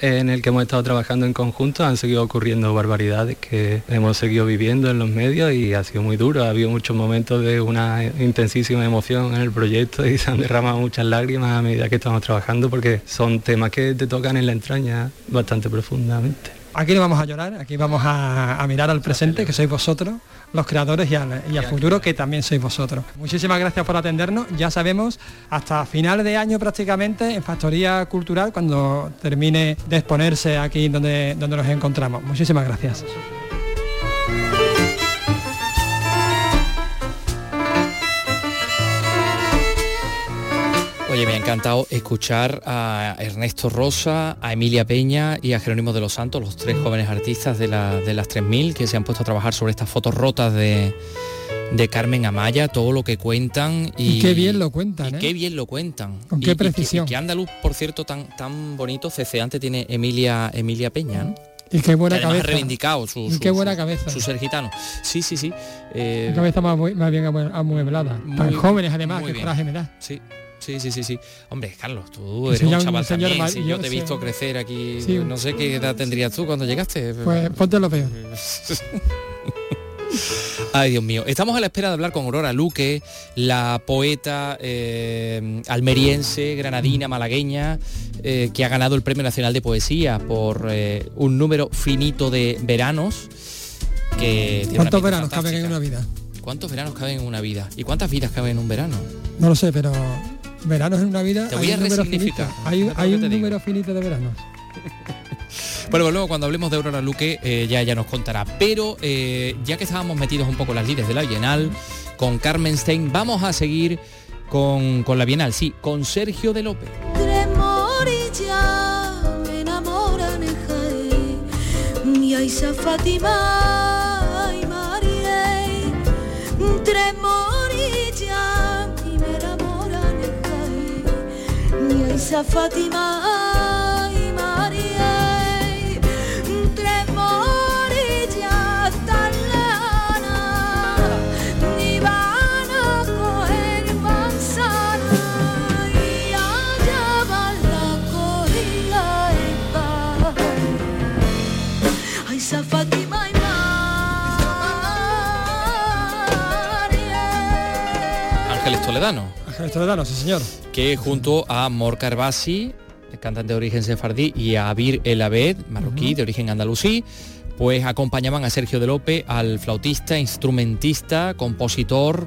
en el que hemos estado trabajando en conjunto han seguido ocurriendo barbaridades que hemos seguido viviendo en los medios y ha sido muy duro. Ha habido muchos momentos de una intensísima emoción en el proyecto y se han derramado muchas lágrimas a medida que estamos trabajando porque son temas que te tocan en la entraña bastante profundamente. Aquí no vamos a llorar, aquí vamos a, mirar al presente, que sois vosotros, los creadores, y al, futuro, que también sois vosotros. Muchísimas gracias por atendernos. Ya sabemos, hasta final de año prácticamente, en Factoría Cultural, cuando termine de exponerse aquí donde, donde nos encontramos. Muchísimas gracias. Oye, me ha encantado escuchar a Ernesto Rosa, a Emilia Peña y a Jerónimo de los Santos, los tres jóvenes artistas de, las 3000 que se han puesto a trabajar sobre estas fotos rotas de, Carmen Amaya, todo lo que cuentan. Y, qué bien lo cuentan. ¿eh? Qué bien lo cuentan. Con qué precisión. Y, qué andaluz, por cierto, tan, tan bonito, ceceante tiene Emilia, Emilia Peña, ¿no? Y qué buena cabeza. Ha reivindicado su, qué buena cabeza. su ser gitano. Sí, sí, sí. Eh, cabeza más, bien amueblada. Tan jóvenes además, que coraje me da. Sí. Sí, sí, sí, sí. Hombre, Carlos, tú eres un chaval también. yo te he visto crecer aquí, no sé qué edad tendrías tú cuando llegaste. Pues ponte lo peor. Ay, Dios mío. Estamos a la espera de hablar con Aurora Luque, la poeta eh, almeriense, granadina, malagueña, eh, que ha ganado el Premio Nacional de Poesía por eh, un número finito de veranos. Que ¿Cuántos veranos caben en una vida? ¿Cuántos veranos caben en una vida? ¿Y cuántas vidas caben en un verano? No lo sé, pero veranos en una vida. Te voy a resignificar. Hay, un número finito de veranos. Bueno, pues luego cuando hablemos de Aurora Luque eh, ya, ya nos contará. Pero eh, ya que estábamos metidos un poco en las lides de la Bienal, con Carmen Stein, vamos a seguir con, la Bienal, sí, con Sergio de López. Y Luisa, Fátima y María, tres morillas tan ni van a coger manzana y allá van la cogida en paz. Ay, esa y María. Ángeles Toledano. Ángeles Toledano, sí señor. Que junto a Morca Herbasi, el cantante de origen sefardí, y a Abir El Abed, marroquí de origen andalusí, pues acompañaban a Sergio de Lope, al flautista, instrumentista, compositor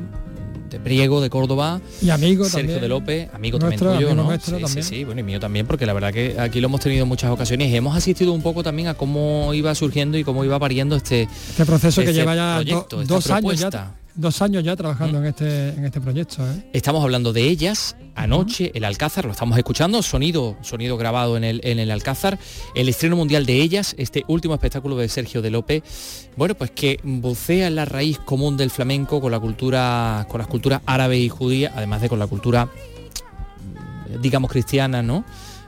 de Priego de Córdoba. Y amigo Sergio también. de Lope, amigo Nuestro, también tuyo, amigo ¿no? nuestro sí, también. sí, sí, bueno, y mío también, porque la verdad que aquí lo hemos tenido en muchas ocasiones y hemos asistido un poco también a cómo iba surgiendo y cómo iba pariendo este, Este proceso que este lleva ya do- proyecto, esta dos años ya. Dos años ya trabajando en este en este proyecto. ¿eh? Estamos hablando de ellas anoche, el Alcázar, lo estamos escuchando, sonido, sonido grabado en el, en el Alcázar, el estreno mundial de ellas, este último espectáculo de Sergio de Lope, bueno, pues que bucea en la raíz común del flamenco con la cultura, con las culturas árabe y judía, además de con la cultura, mm, digamos, cristiana, ¿no?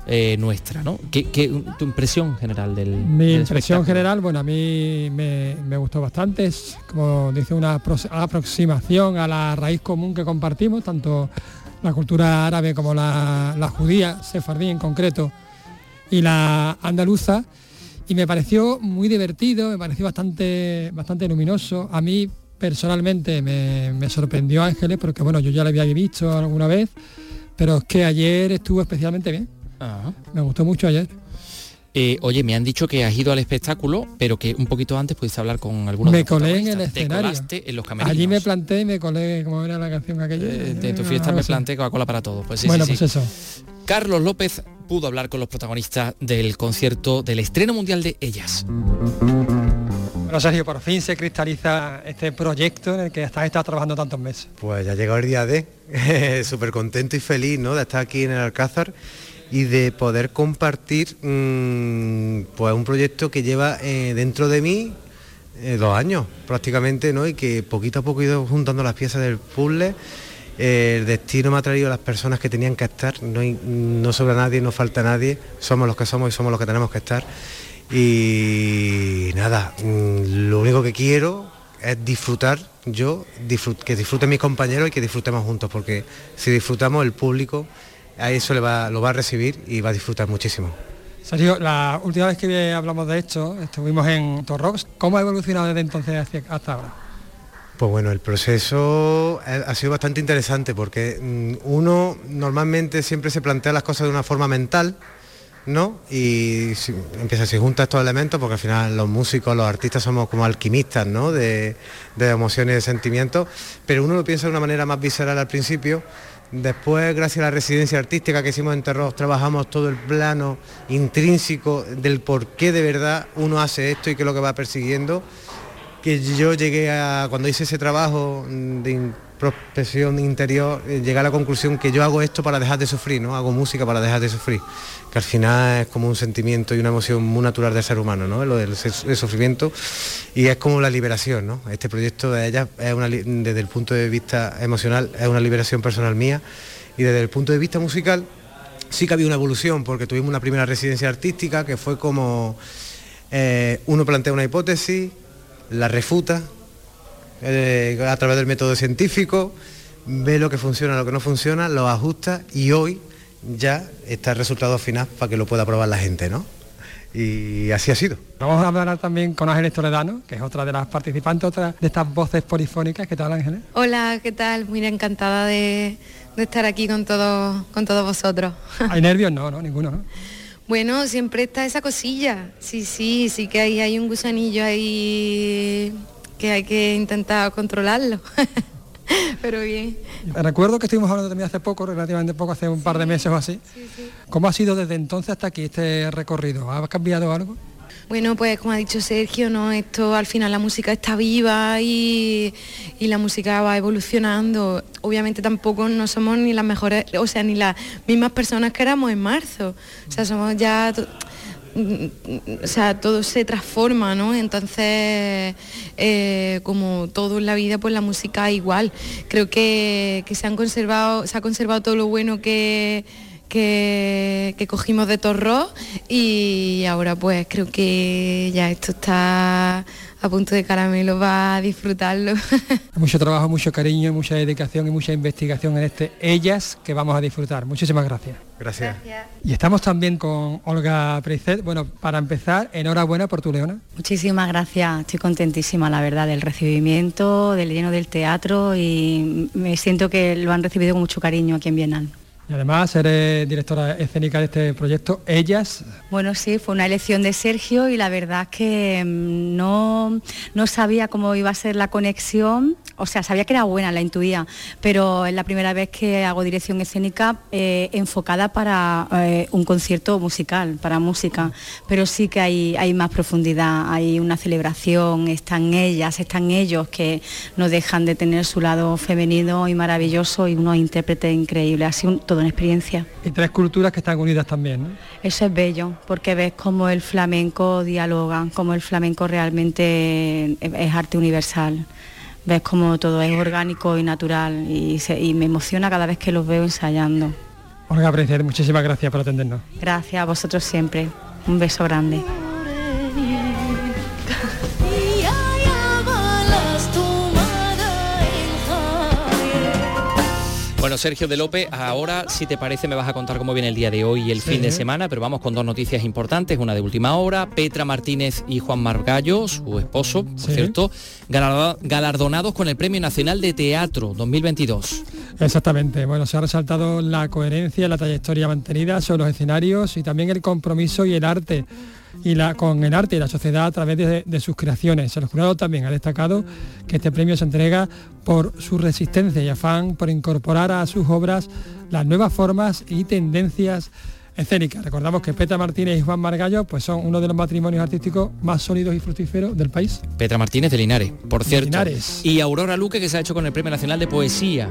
Eh, nuestra, ¿no? ¿Qué, qué- tu impresión general del Mi del impresión general, bueno, a mí me, me gustó bastante, es como dice una apro- aproximación a la raíz común que compartimos, tanto la cultura árabe como la, la judía, sefardí en concreto, y la andaluza, y me pareció muy divertido, me pareció bastante, bastante luminoso. A mí personalmente me, me sorprendió Ángeles, porque bueno, yo ya lo había visto alguna vez, pero es que ayer estuvo especialmente bien. Ajá. Me gustó mucho ayer. Eh, oye, me han dicho que has ido al espectáculo, pero que un poquito antes pudiste hablar con algunos me de los colé en el. Te escenario. colaste en los camerinos. Allí me planté y me colé, como era la canción aquella. Eh, de tu fiesta me planté Coca-Cola para todo. Pues sí, bueno, sí, pues sí. eso. Carlos López pudo hablar con los protagonistas del concierto del estreno mundial de Ellas. Bueno, Sergio, por fin se cristaliza este proyecto en el que estás, estás trabajando tantos meses. Pues ya ha llegado el día de, súper contento y feliz ¿no? de estar aquí en el Alcázar y de poder compartir mm, pues un proyecto que lleva eh, dentro de mí eh, dos años prácticamente ¿no? y que poquito a poco he ido juntando las piezas del puzzle. El destino me ha traído a las personas que tenían que estar, no, no sobra nadie, no falta nadie, somos los que somos y somos los que tenemos que estar. Y nada, mm, lo único que quiero es disfrutar yo, disfrut- que disfruten mis compañeros y que disfrutemos juntos, porque si disfrutamos el público a eso le va, lo va a recibir y va a disfrutar muchísimo. Sergio, la última vez que hablamos de esto, estuvimos en Torrox. ¿Cómo ha evolucionado desde entonces hasta ahora? Pues bueno, el proceso ha ha sido bastante interesante porque mm, uno normalmente siempre se plantea las cosas de una forma mental, ¿no? Y si- empieza, si junta estos elementos, porque al final los músicos, los artistas somos como alquimistas, ¿no? De, de emociones y de sentimientos, pero uno lo piensa de una manera más visceral al principio. Después, gracias a la residencia artística que hicimos en Terros, trabajamos todo el plano intrínseco del por qué de verdad uno hace esto y qué es lo que va persiguiendo que yo llegué a, cuando hice ese trabajo de introspección interior, eh, llegué a la conclusión que yo hago esto para dejar de sufrir, ¿no? Hago música para dejar de sufrir, que al final es como un sentimiento y una emoción muy natural del ser humano, ¿no? Lo del, sufrimiento y es como la liberación, ¿no? Este proyecto de ella es una, desde el punto de vista emocional es una liberación personal mía y desde el punto de vista musical sí que había una evolución porque tuvimos una primera residencia artística que fue como eh, uno plantea una hipótesis, la refuta eh, a través del método científico, ve lo que funciona, lo que no funciona, lo ajusta y hoy ya está el resultado final para que lo pueda probar la gente, ¿no? Y así ha sido. Vamos a hablar también con Ángeles Toledano, que es otra de las participantes, otra de estas voces polifónicas. ¿Qué tal, Ángeles? Hola, ¿qué tal? Muy encantada de, de estar aquí con todos con todos vosotros. ¿Hay nervios? No, no, ninguno, ¿no? Bueno, siempre está esa cosilla. Sí, sí, sí que hay, hay un gusanillo ahí que hay que intentar controlarlo. Pero bien. Recuerdo que estuvimos hablando también hace poco, relativamente poco, hace un par de meses o así. ¿Cómo ha sido desde entonces hasta aquí este recorrido? ¿Ha cambiado algo? Bueno, pues como ha dicho Sergio, ¿no? Esto al final la música está viva y, y la música va evolucionando. Obviamente tampoco no somos ni las mejores, o sea, ni las mismas personas que éramos en marzo. O sea, somos ya o sea, todo se transforma, ¿no? Entonces, eh, como todo en la vida, pues la música igual. Creo que, que se han conservado, se ha conservado todo lo bueno que, que, cogimos de Torró y ahora pues creo que ya esto está a punto de caramelo va a disfrutarlo. Mucho trabajo, mucho cariño, mucha dedicación y mucha investigación en este Ellas que vamos a disfrutar. Muchísimas gracias. Gracias. Y estamos también con Olga Preicet. Bueno, para empezar, enhorabuena por tu leona. Muchísimas gracias, estoy contentísima, la verdad, del recibimiento, del lleno del teatro y me siento que lo han recibido con mucho cariño aquí en Bienal. Y además eres directora escénica de este proyecto, Ellas. Bueno, sí, fue una elección de Sergio y la verdad es que mm, no, no sabía cómo iba a ser la conexión, o sea, sabía que era buena, la intuía, pero es la primera vez que hago dirección escénica eh, enfocada para eh, un concierto musical, para música, pero sí que hay, hay más profundidad, hay una celebración, están ellas, están ellos que no dejan de tener su lado femenino y maravilloso y unos intérpretes increíbles, un- toda una experiencia. Y tres culturas que están unidas también, ¿no? Eso es bello, porque ves cómo el flamenco dialoga, cómo el flamenco realmente es arte universal. Ves cómo todo es orgánico y natural y, se- y me emociona cada vez que los veo ensayando. Olga Preicet, muchísimas gracias por atendernos. Gracias a vosotros siempre. Un beso grande. Bueno, Sergio de López, ahora, si te parece, me vas a contar cómo viene el día de hoy y el Sí. fin de semana, pero vamos con dos noticias importantes, una de última hora, Petra Martínez y Juan Margallo, su esposo, por Sí. cierto, galardo- galardonados con el Premio Nacional de Teatro 2022. Exactamente, bueno, se ha resaltado la coherencia, la trayectoria mantenida sobre los escenarios y también el compromiso y el arte y la, con el arte y la sociedad a través de, de sus creaciones. El jurado también ha destacado que este premio se entrega por su resistencia y afán por incorporar a sus obras las nuevas formas y tendencias escénicas. Recordamos que Petra Martínez y Juan Margallo pues son uno de los matrimonios artísticos más sólidos y fructíferos del país. Petra Martínez de Linares, por cierto. Linares. Y Aurora Luque, que se ha hecho con el Premio Nacional de Poesía,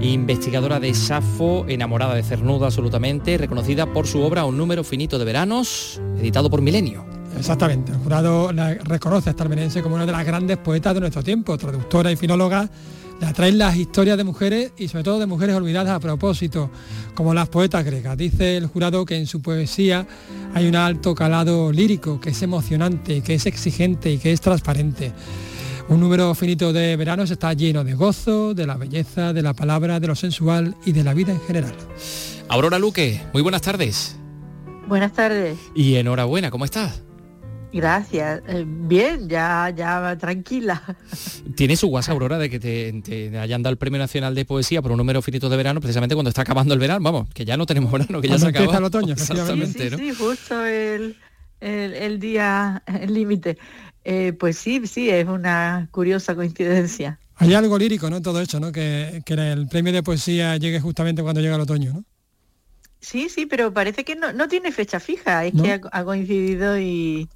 investigadora de Safo, enamorada de Cernuda absolutamente, reconocida por su obra Un número finito de veranos, editado por Milenio. Exactamente, el jurado la reconoce a esta como una de las grandes poetas de nuestro tiempo, traductora y filóloga, le atraen las historias de mujeres y sobre todo de mujeres olvidadas a propósito, como las poetas griegas. Dice el jurado que en su poesía hay un alto calado lírico, que es emocionante, que es exigente y que es transparente. Un número finito de veranos está lleno de gozo, de la belleza, de la palabra, de lo sensual y de la vida en general. Aurora Luque, muy buenas tardes. Buenas tardes. Y enhorabuena, ¿cómo estás? Gracias. Eh, bien, ya, ya tranquila. ¿Tiene su WhatsApp, Aurora, de que te, te hayan dado el Premio Nacional de Poesía por un número finito de verano, precisamente cuando está acabando el verano? Vamos, que ya no tenemos verano, que ya Cuando se acaba. empieza el otoño, efectivamente. Sí, ¿no? sí, justo el, el, el día, el límite. Eh, pues sí, sí, es una curiosa coincidencia. Hay algo lírico, ¿no? en Todo eso, ¿no? Que, que el premio de poesía llegue justamente cuando llega el otoño, ¿no? Sí, sí, pero parece que no, no tiene fecha fija, es ¿No? que ha, ha coincidido y,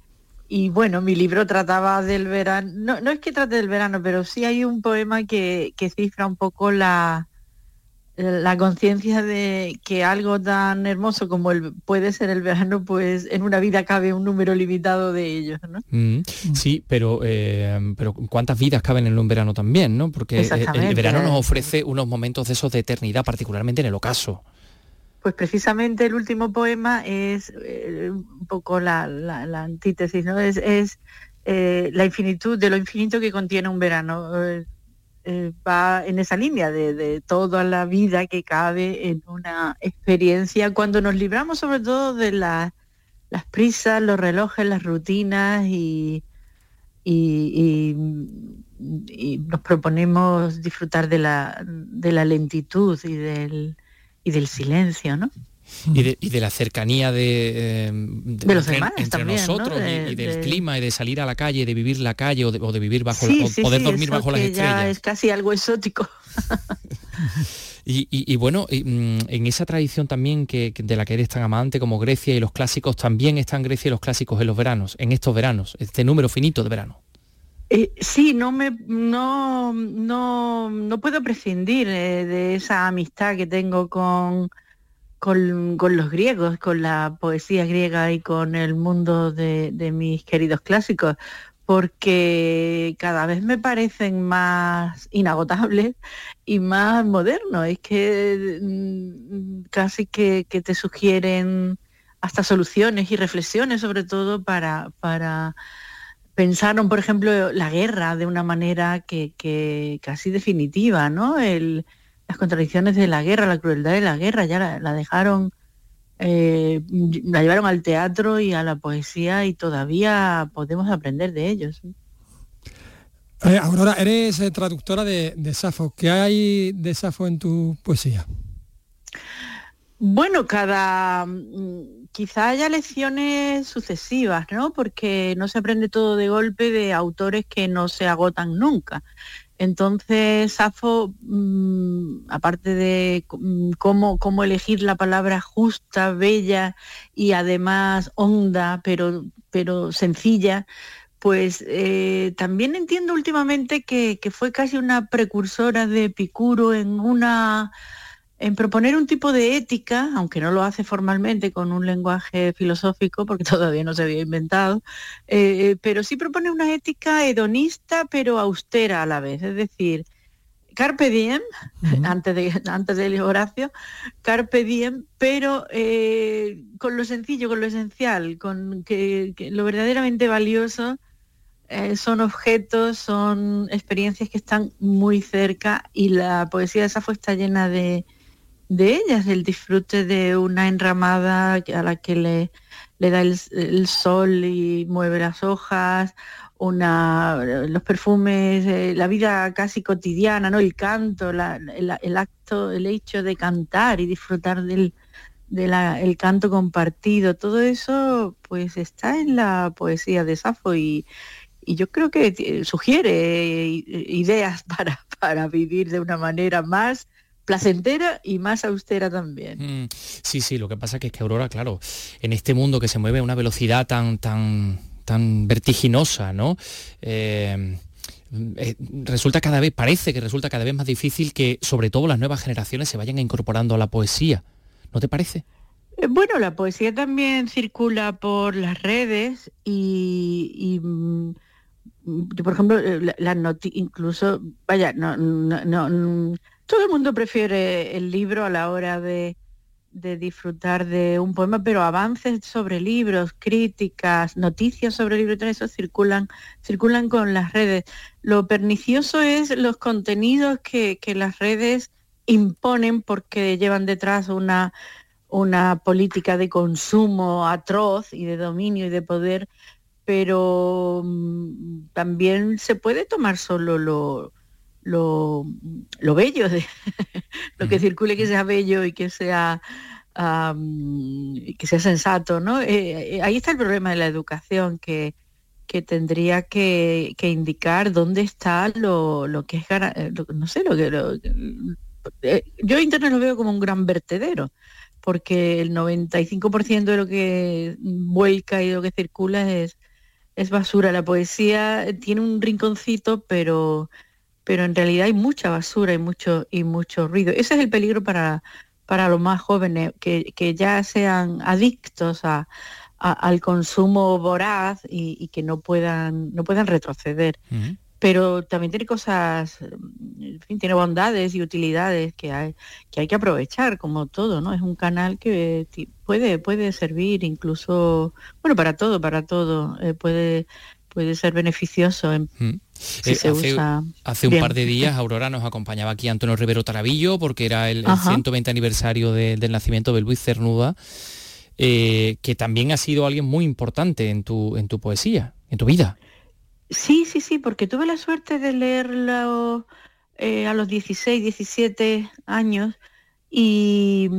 y bueno, mi libro trataba del verano, no, no es que trate del verano, pero sí hay un poema que, que cifra un poco la, la conciencia de que algo tan hermoso como el, puede ser el verano, pues en una vida cabe un número limitado de ellos, ¿no? Mm, sí, pero, eh, pero ¿cuántas vidas caben en un verano también, no? Porque eh, el verano nos ofrece unos momentos de esos de eternidad, particularmente en el ocaso. Pues precisamente el último poema es eh, un poco la, antítesis, ¿no? Es, eh, la infinitud, de lo infinito que contiene un verano. Eh, va en esa línea de, toda la vida que cabe en una experiencia cuando nos libramos sobre todo de la- las prisas, los relojes, las rutinas y, nos proponemos disfrutar de la lentitud y del, y del silencio, ¿no? Y de, y de la cercanía de, eh, de- De los entre, entre también, ¿no? nosotros y- De- y, del de- clima y de salir a la calle, de vivir la calle o de, o vivir bajo Sí, la- sí, poder sí, dormir bajo las que ya estrellas. es casi algo exótico. Y, y- bueno, mm, en esa tradición también que, que- de la que eres tan amante como Grecia y los clásicos, también están Grecia y los clásicos en los veranos, en estos veranos, este número finito de verano. Eh, sí, no me no, no, no puedo prescindir eh, de esa amistad que tengo con, con, con los griegos, con la poesía griega y con el mundo de, de mis queridos clásicos, porque cada vez me parecen más inagotables y más modernos. Es que mm, casi que, que te sugieren hasta soluciones y reflexiones sobre todo para, para pensaron, por ejemplo, la guerra de una manera que, casi definitiva, ¿no? Las contradicciones de la guerra, la crueldad de la guerra, ya la, la dejaron, eh, la llevaron al teatro y a la poesía y todavía podemos aprender de ellos. Eh, Aurora, eres eh, traductora de, de Safo. ¿Qué hay de Safo en tu poesía? Bueno, cada mm, quizá haya lecciones sucesivas, ¿no? Porque no se aprende todo de golpe de autores que no se agotan nunca. Entonces, Safo, mm, aparte de mm, cómo, elegir la palabra justa, bella y además honda, pero, pero sencilla, pues eh, también entiendo últimamente que, que fue casi una precursora de Epicuro en una en proponer un tipo de ética, aunque no lo hace formalmente con un lenguaje filosófico, porque todavía no se había inventado, eh, pero sí propone una ética hedonista, pero austera a la vez. Es decir, carpe diem, antes, de, antes del Horacio, carpe diem, pero eh, con lo sencillo, con lo esencial, con que, que lo verdaderamente valioso eh, son objetos, son experiencias que están muy cerca y la poesía de Safo está llena de, de ellas, el disfrute de una enramada a la que le, le da el, sol y mueve las hojas, una, los perfumes, eh, la vida casi cotidiana, ¿no? el canto, la- el, acto, el hecho de cantar y disfrutar del canto compartido, todo eso pues está en la poesía de Safo y, y yo creo que ti- sugiere eh, ideas para, para vivir de una manera más placentera y más austera también. Mm, sí, sí, lo que pasa que es que Aurora, claro, en este mundo que se mueve a una velocidad tan, tan, tan vertiginosa, ¿no? Eh, eh, resulta cada vez, parece que resulta cada vez más difícil que sobre todo las nuevas generaciones se vayan incorporando a la poesía. ¿No te parece? Eh, Bueno, la poesía también circula por las redes y, y, mm, yo, por ejemplo, la- las noti- incluso, vaya, no, no, no, todo el mundo prefiere el libro a la hora de, de disfrutar de un poema, pero avances sobre libros, críticas, noticias sobre libros, todo eso circulan, circulan con las redes. Lo pernicioso es los contenidos que, que las redes imponen porque llevan detrás una, una política de consumo atroz y de dominio y de poder, pero mm, también se puede tomar solo lo, lo, lo bello de lo que circule que sea bello y que sea que sea sensato, ¿no? Eh, eh, ahí está el problema de la educación que que tendría que, que indicar dónde está lo, lo que es eh, lo- no sé lo que lo- yo internet lo veo como un gran vertedero porque el 95% de lo que vuelca y lo que circula es es basura. La poesía tiene un rinconcito pero pero en realidad hay mucha basura y mucho y mucho ruido. Ese es el peligro para para los más jóvenes que, que ya sean adictos a, a- al consumo voraz y, y que no puedan no puedan retroceder. Pero también tiene cosas, en fin, tiene bondades y utilidades que hay que hay que aprovechar como todo, ¿no? Es un canal que puede puede servir incluso, bueno, para todo, para todo, eh, puede puede ser beneficioso en- Eh, se hace, usa hace un par de días Aurora nos acompañaba aquí Antonio Rivero Taravillo porque era el, el Ajá. 120 aniversario de- del nacimiento de Luis Cernuda, eh, que también ha sido alguien muy importante en tu, en tu poesía, en tu vida. Sí, sí, sí, porque tuve la suerte de leerlo eh, a los 16, 17 años y,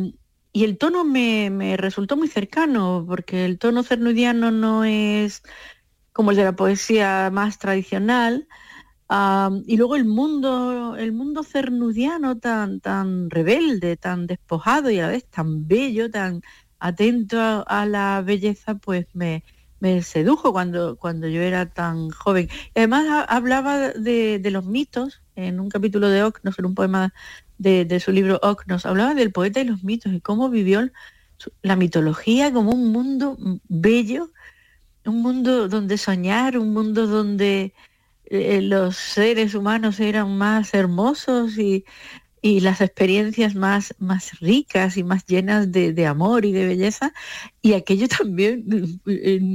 y el tono me, me resultó muy cercano, porque el tono cernudiano no es como el de la poesía más tradicional. y luego el mundo, el mundo cernudiano tan, tan rebelde, tan despojado y a la vez tan bello, tan atento a, la belleza, pues me, me sedujo cuando, cuando yo era tan joven. Además ha- hablaba de, los mitos, en un capítulo de Ocnos, en un poema de, de su libro Ocnos, hablaba del poeta y los mitos y cómo vivió la mitología como un mundo bello un mundo donde soñar, un mundo donde eh, los seres humanos eran más hermosos y, y las experiencias más, más ricas y más llenas de, de amor y de belleza. Y aquello también,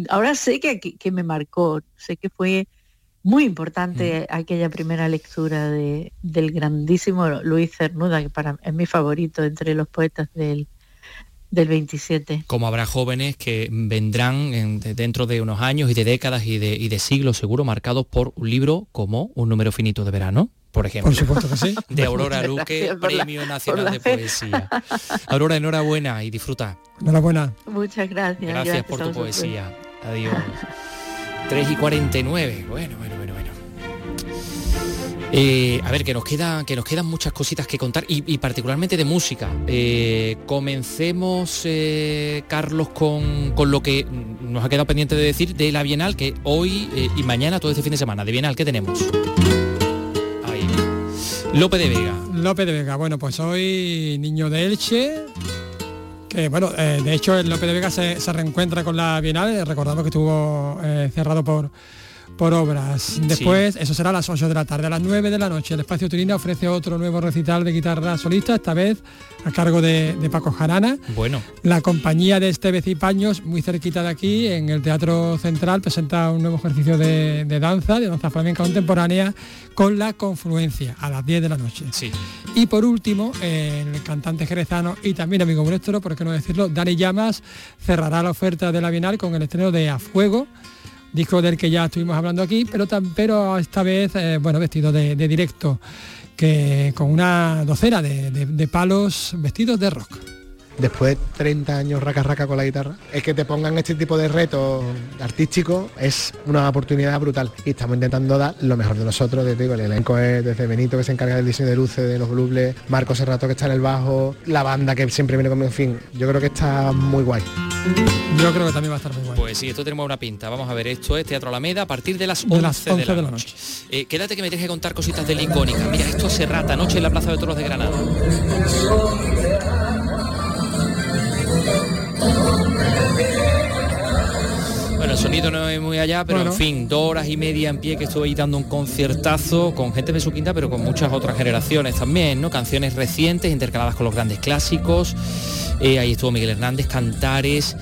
ahora sé que, que, que me marcó, sé que fue muy importante aquella primera lectura de, del grandísimo Luis Cernuda, que para es mi favorito entre los poetas del, del 27. Como habrá jóvenes que vendrán en- de- dentro de unos años y de décadas y de, y de siglos seguro marcados por un libro como Un número finito de verano, por ejemplo. Por supuesto que sí. De Aurora Luque, gracias por la- Premio por Nacional de. Poesía. Aurora, enhorabuena y disfruta. Enhorabuena. Muchas gracias. Gracias por a tu poesía. Adiós. 3 y 49. Bueno, bueno, bueno, bueno. Eh, a ver, que nos, queda, que nos quedan muchas cositas que contar y, particularmente de música. Eh, comencemos, eh, Carlos, con, con lo que nos ha quedado pendiente de decir de la Bienal, que hoy eh, y mañana, todo este fin de semana, de Bienal, ¿qué tenemos? Ahí. Lope de Vega. López de Vega, bueno, pues hoy niño de Elche, que bueno, eh, de hecho el López de Vega se, reencuentra con la Bienal, eh, recordamos que estuvo eh, cerrado por, por obras. Después, eso será a las 8 de la tarde, a las 9 de la noche, el Espacio Turina ofrece otro nuevo recital de guitarra solista, esta vez a cargo de, de Paco Jarana. Bueno, La compañía de Estevez y Paños, muy cerquita de aquí, en el Teatro Central, presenta un nuevo ejercicio de, de danza, de danza flamenca contemporánea, con la confluencia, a las 10 de la noche. Sí. Y por último, el cantante jerezano y también amigo nuestro, por qué no decirlo, Dani Llamas, cerrará la oferta de la Bienal con el estreno de A Fuego, disco del que ya estuvimos hablando aquí, pero, pero esta vez, eh, bueno, vestido de, de directo, que con una docena de, de- de palos vestidos de rock. después de 30 años raca raca con la guitarra, es que te pongan este tipo de retos artísticos es una oportunidad brutal. Y estamos intentando dar lo mejor de nosotros, digo, el elenco es desde Benito que se encarga del diseño de luces, de los blubles, Marcos Serrato que está en el bajo, la banda que siempre viene conmigo, en fin, yo creo que está muy guay. Yo creo que también va a estar muy guay. Pues sí, esto tenemos una pinta. Vamos a ver, esto es Teatro Alameda a partir de las 11 De las 11 de la noche. Eh, quédate que me tienes que contar cositas de la icónica. Mira, esto se rata anoche en la Plaza de Toros de Granada. Bueno, el sonido no es muy allá, pero Bueno. en fin, dos horas y media en pie que estuve ahí dando un conciertazo con gente de su quinta, pero con muchas otras generaciones también, ¿no? Canciones recientes intercaladas con los grandes clásicos. Eh, ahí estuvo Miguel Hernández, Cantares.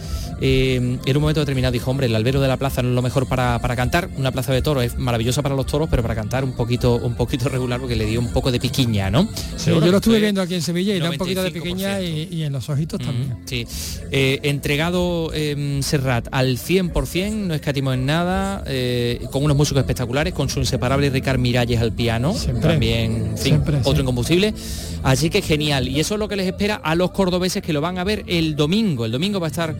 Eh, en un momento determinado dijo, hombre, el albero de la plaza no es lo mejor para, para cantar. Una plaza de toros es maravillosa para los toros, pero para cantar un poquito, un poquito regular porque le dio un poco de piquiña, ¿no? Sí, yo lo estuve viendo aquí en Sevilla y da un poquito de pequeña y, y en los ojitos también. Sí, Eh, entregado eh, Serrat al 100%, no escatimó en nada, eh, con unos músicos espectaculares, con su inseparable Ricard Miralles al piano, también, en fin, siempre, otro sí. incombustible. Así que genial, y eso es lo que les espera a los cordobeses que lo van a ver el domingo. El domingo va a estar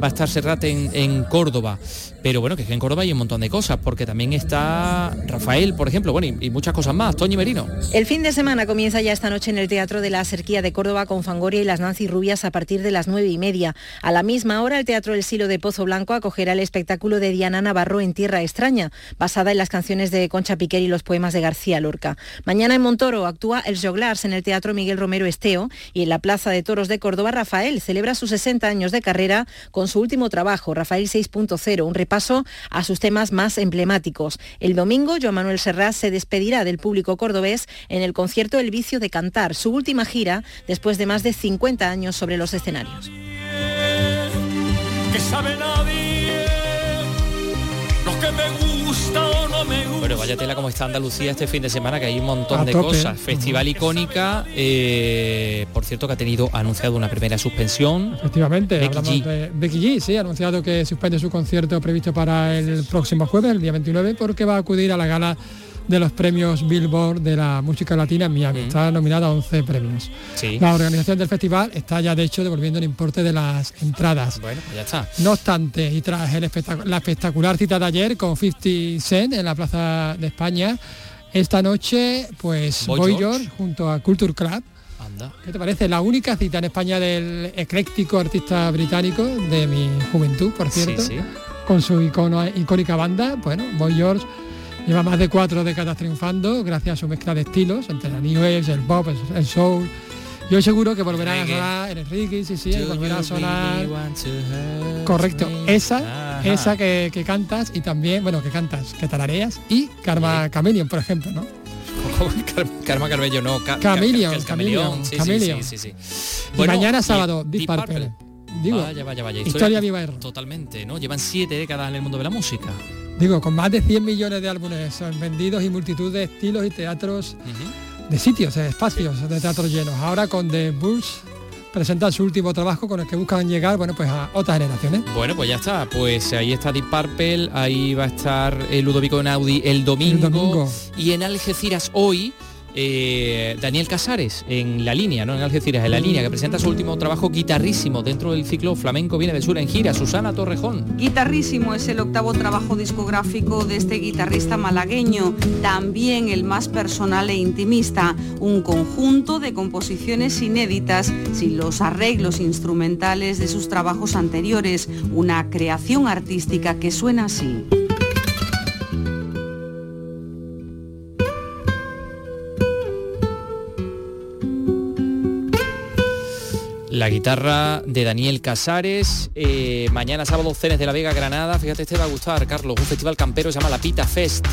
va a estar Serrat en, Córdoba. Pero bueno, que es que en Córdoba hay un montón de cosas, porque también está Rafael, por ejemplo, bueno, y, muchas cosas más. Toñi Merino. El fin de semana comienza ya esta noche en el Teatro de la Serquía de Córdoba con Fangoria y las Nancy Rubias a partir de las nueve y media. A la misma hora, el Teatro El Silo de Pozo Blanco acogerá el espectáculo de Diana Navarro en Tierra Extraña, basada en las canciones de Concha Piquer y los poemas de García Lorca. Mañana en Montoro actúa El Joglars en el Teatro Miguel Romero Esteo y en la Plaza de Toros de Córdoba, Rafael celebra sus 60 años de carrera con su último trabajo, Rafael 6.0, un repaso a sus temas más emblemáticos. El domingo, Joan Manuel Serrat se despedirá del público cordobés en el concierto El vicio de cantar, su última gira después de más de 50 años sobre los escenarios. O no me gusta. Bueno, vaya tela como está Andalucía este fin de semana, que hay un montón A de tope. cosas. Festival icónica, eh, por cierto que ha tenido anunciado una primera suspensión. Efectivamente, Becky hablamos G. de Becky G, sí, ha anunciado que suspende su concierto previsto para el próximo jueves, el día 29, porque va a acudir a la gala de los premios Billboard de la música latina en Miami. Está nominada a 11 premios. Sí. La organización del festival está ya de hecho devolviendo el importe de las entradas. Bueno, pues ya está. No obstante, y tras el espectac- la espectacular cita de ayer con 50 Cent en la Plaza de España, esta noche, pues Boy Boy George. George junto a Culture Club Anda. ¿Qué te parece? La única cita en España del ecléctico artista británico de mi juventud, por Sí, cierto, sí. con su icono, icónica banda. Bueno, Boy George lleva más de cuatro décadas triunfando gracias a su mezcla de estilos entre la New Wave, el pop, el, el soul Yo seguro que volverá a sonar en Enrique, sí, sí, volverá a sonar. Correcto, esa, esa que, que cantas y también, bueno, que cantas, que tarareas y Karma Chameleon, por ejemplo, ¿no? Karma Carmello, no. Ca Chameleon, Ca- Chameleon, sí, sí, Chameleon. sí, sí, sí. Y Bueno, mañana sábado, Deep Deep Purple. Digo, vaya, vaya, vaya. historia viva y Totalmente, ¿no? Llevan siete décadas en el mundo de la música. Digo, con más de 100 millones de álbumes son vendidos y multitud de estilos y teatros, de sitios, de espacios de teatros llenos. Ahora con The Bulls presentan su último trabajo con el que buscan llegar, bueno, pues a otras generaciones. Bueno, pues ya está. Pues ahí está Deep Purple, ahí va a estar el Ludovico el domingo, El domingo. y en Algeciras hoy eh, Daniel Casares en la línea, no en Algeciras, en la línea, que presenta su último trabajo guitarrísimo dentro del ciclo Flamenco Viene del Sur en gira, Susana Torrejón. Guitarrísimo es el octavo trabajo discográfico de este guitarrista malagueño, también el más personal e intimista, un conjunto de composiciones inéditas sin los arreglos instrumentales de sus trabajos anteriores, una creación artística que suena así. La guitarra de Daniel Casares, eh, mañana sábado Cenes de la Vega, Granada, fíjate, este va a gustar, Carlos, un festival campero se llama La Pita Fest,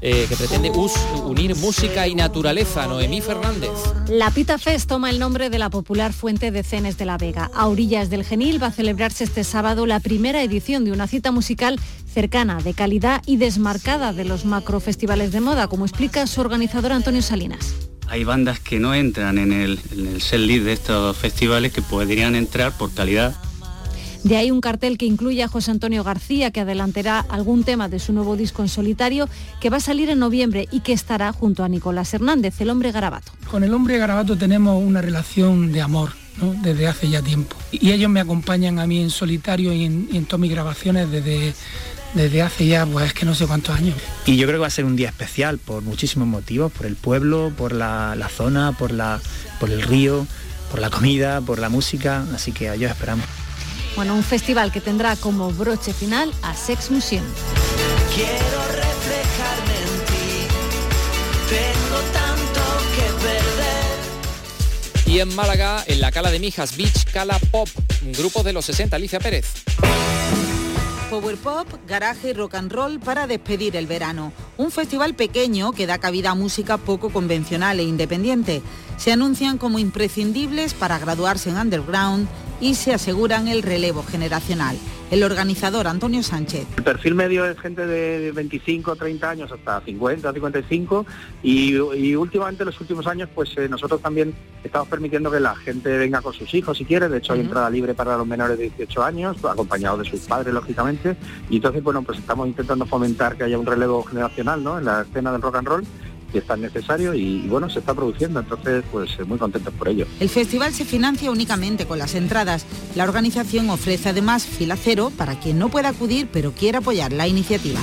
eh, que pretende unir música y naturaleza, Noemí Fernández. La Pita Fest toma el nombre de la popular fuente de Cenes de la Vega. A orillas del Genil va a celebrarse este sábado la primera edición de una cita musical cercana, de calidad y desmarcada de los macrofestivales de moda, como explica su organizador Antonio Salinas. Hay bandas que no entran en el, en el set list de estos festivales que podrían entrar por calidad. De ahí un cartel que incluye a José Antonio García, que adelantará algún tema de su nuevo disco en solitario, que va a salir en noviembre y que estará junto a Nicolás Hernández, el hombre garabato. Con el hombre garabato tenemos una relación de amor ¿no? desde hace ya tiempo. Y ellos me acompañan a mí en solitario y en, y en todas mis grabaciones desde, desde hace ya, pues que no sé cuántos años. Y yo creo que va a ser un día especial por muchísimos motivos, por el pueblo, por la, la zona, por, la, por el río, por la comida, por la música, así que a ellos esperamos. Bueno, un festival que tendrá como broche final a Sex Museum. Quiero reflejarme en ti. Tengo tanto que perder. Y en Málaga, en la Cala de Mijas Beach Cala Pop, un grupo de los 60, Alicia Pérez. Power Pop, garaje y rock and roll para despedir el verano. Un festival pequeño que da cabida a música poco convencional e independiente. Se anuncian como imprescindibles para graduarse en underground y se aseguran el relevo generacional. El organizador Antonio Sánchez. El perfil medio es gente de 25, 30 años hasta 50, 55 y, y últimamente en los últimos años pues eh, nosotros también estamos permitiendo que la gente venga con sus hijos si quiere, de hecho hay entrada libre para los menores de 18 años, acompañados de sus padres lógicamente y entonces bueno pues estamos intentando fomentar que haya un relevo generacional ¿no? en la escena del rock and roll que es tan necesario y, y, bueno se está produciendo, entonces pues eh, muy contentos por ello. El festival se financia únicamente con las entradas. La organización ofrece además fila cero para quien no pueda acudir pero quiera apoyar la iniciativa.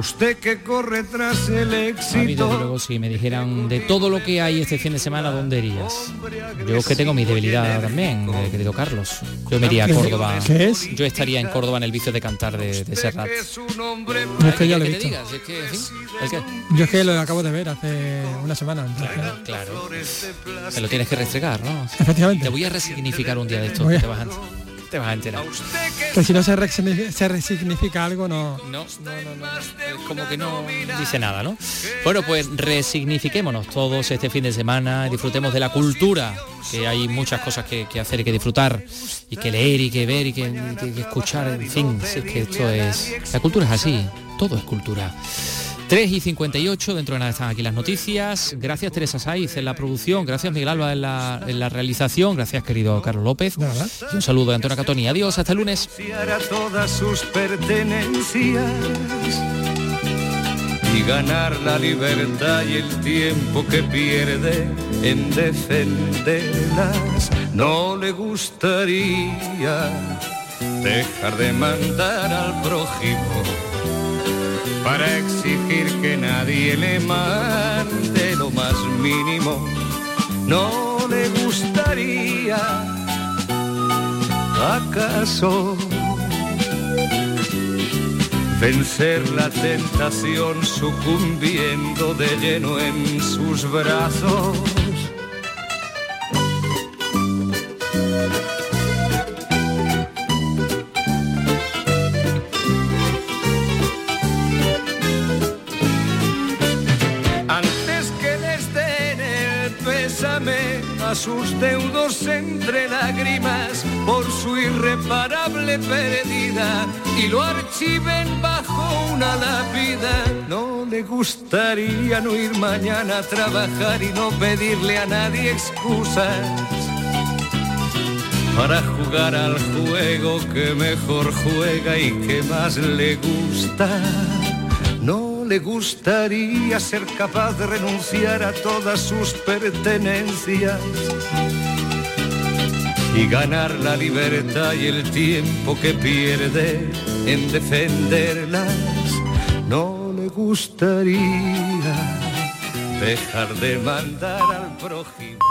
Usted que corre tras el A mí, desde éxito. luego, si me dijeran de todo lo que hay este fin de semana, ¿dónde irías? Yo es que tengo mi debilidad también, eh, querido Carlos. Yo me iría a ¿Qué- Córdoba. qué es? Yo estaría en Córdoba en el vicio de cantar de, de Serrat. No, es que ya lo he. Yo es que lo acabo de ver hace una semana. Claro. Te lo tienes que restregar, ¿no? Efectivamente. Te voy a resignificar un día de esto, Voy a- te vas a, te vas a enterar. Que si no se, resignifica, se resignifica algo, no. No, no, no, como que no dice nada, ¿no? Bueno, pues resignifiquémonos todos este fin de semana, disfrutemos de la cultura, que hay muchas cosas que, que hacer y que disfrutar, y que leer y que ver y que, que- que escuchar, en fin, si es que esto es... La cultura es así, todo es cultura. 3 y 58, dentro de nada están aquí las noticias. Gracias Teresa Saiz en la producción, gracias Miguel Alba en la, en la realización, gracias querido Carlos López. Y un saludo de Antonio Catoni. Adiós, hasta el lunes. todas sus pertenencias y ganar la libertad y el tiempo que pierde en defenderlas. No le gustaría dejar de mandar al prójimo para exigir que nadie le mande lo más mínimo. no le gustaría acaso vencer la tentación sucumbiendo de lleno en sus brazos. Sus deudos entre lágrimas por su irreparable pérdida y lo archiven bajo una lápida. No le gustaría no ir mañana a trabajar y no pedirle a nadie excusas para jugar al juego que mejor juega y que más le gusta. No le gustaría ser capaz de renunciar a todas sus pertenencias y ganar la libertad y el tiempo que pierde en defenderlas. No le gustaría dejar de mandar al prójimo.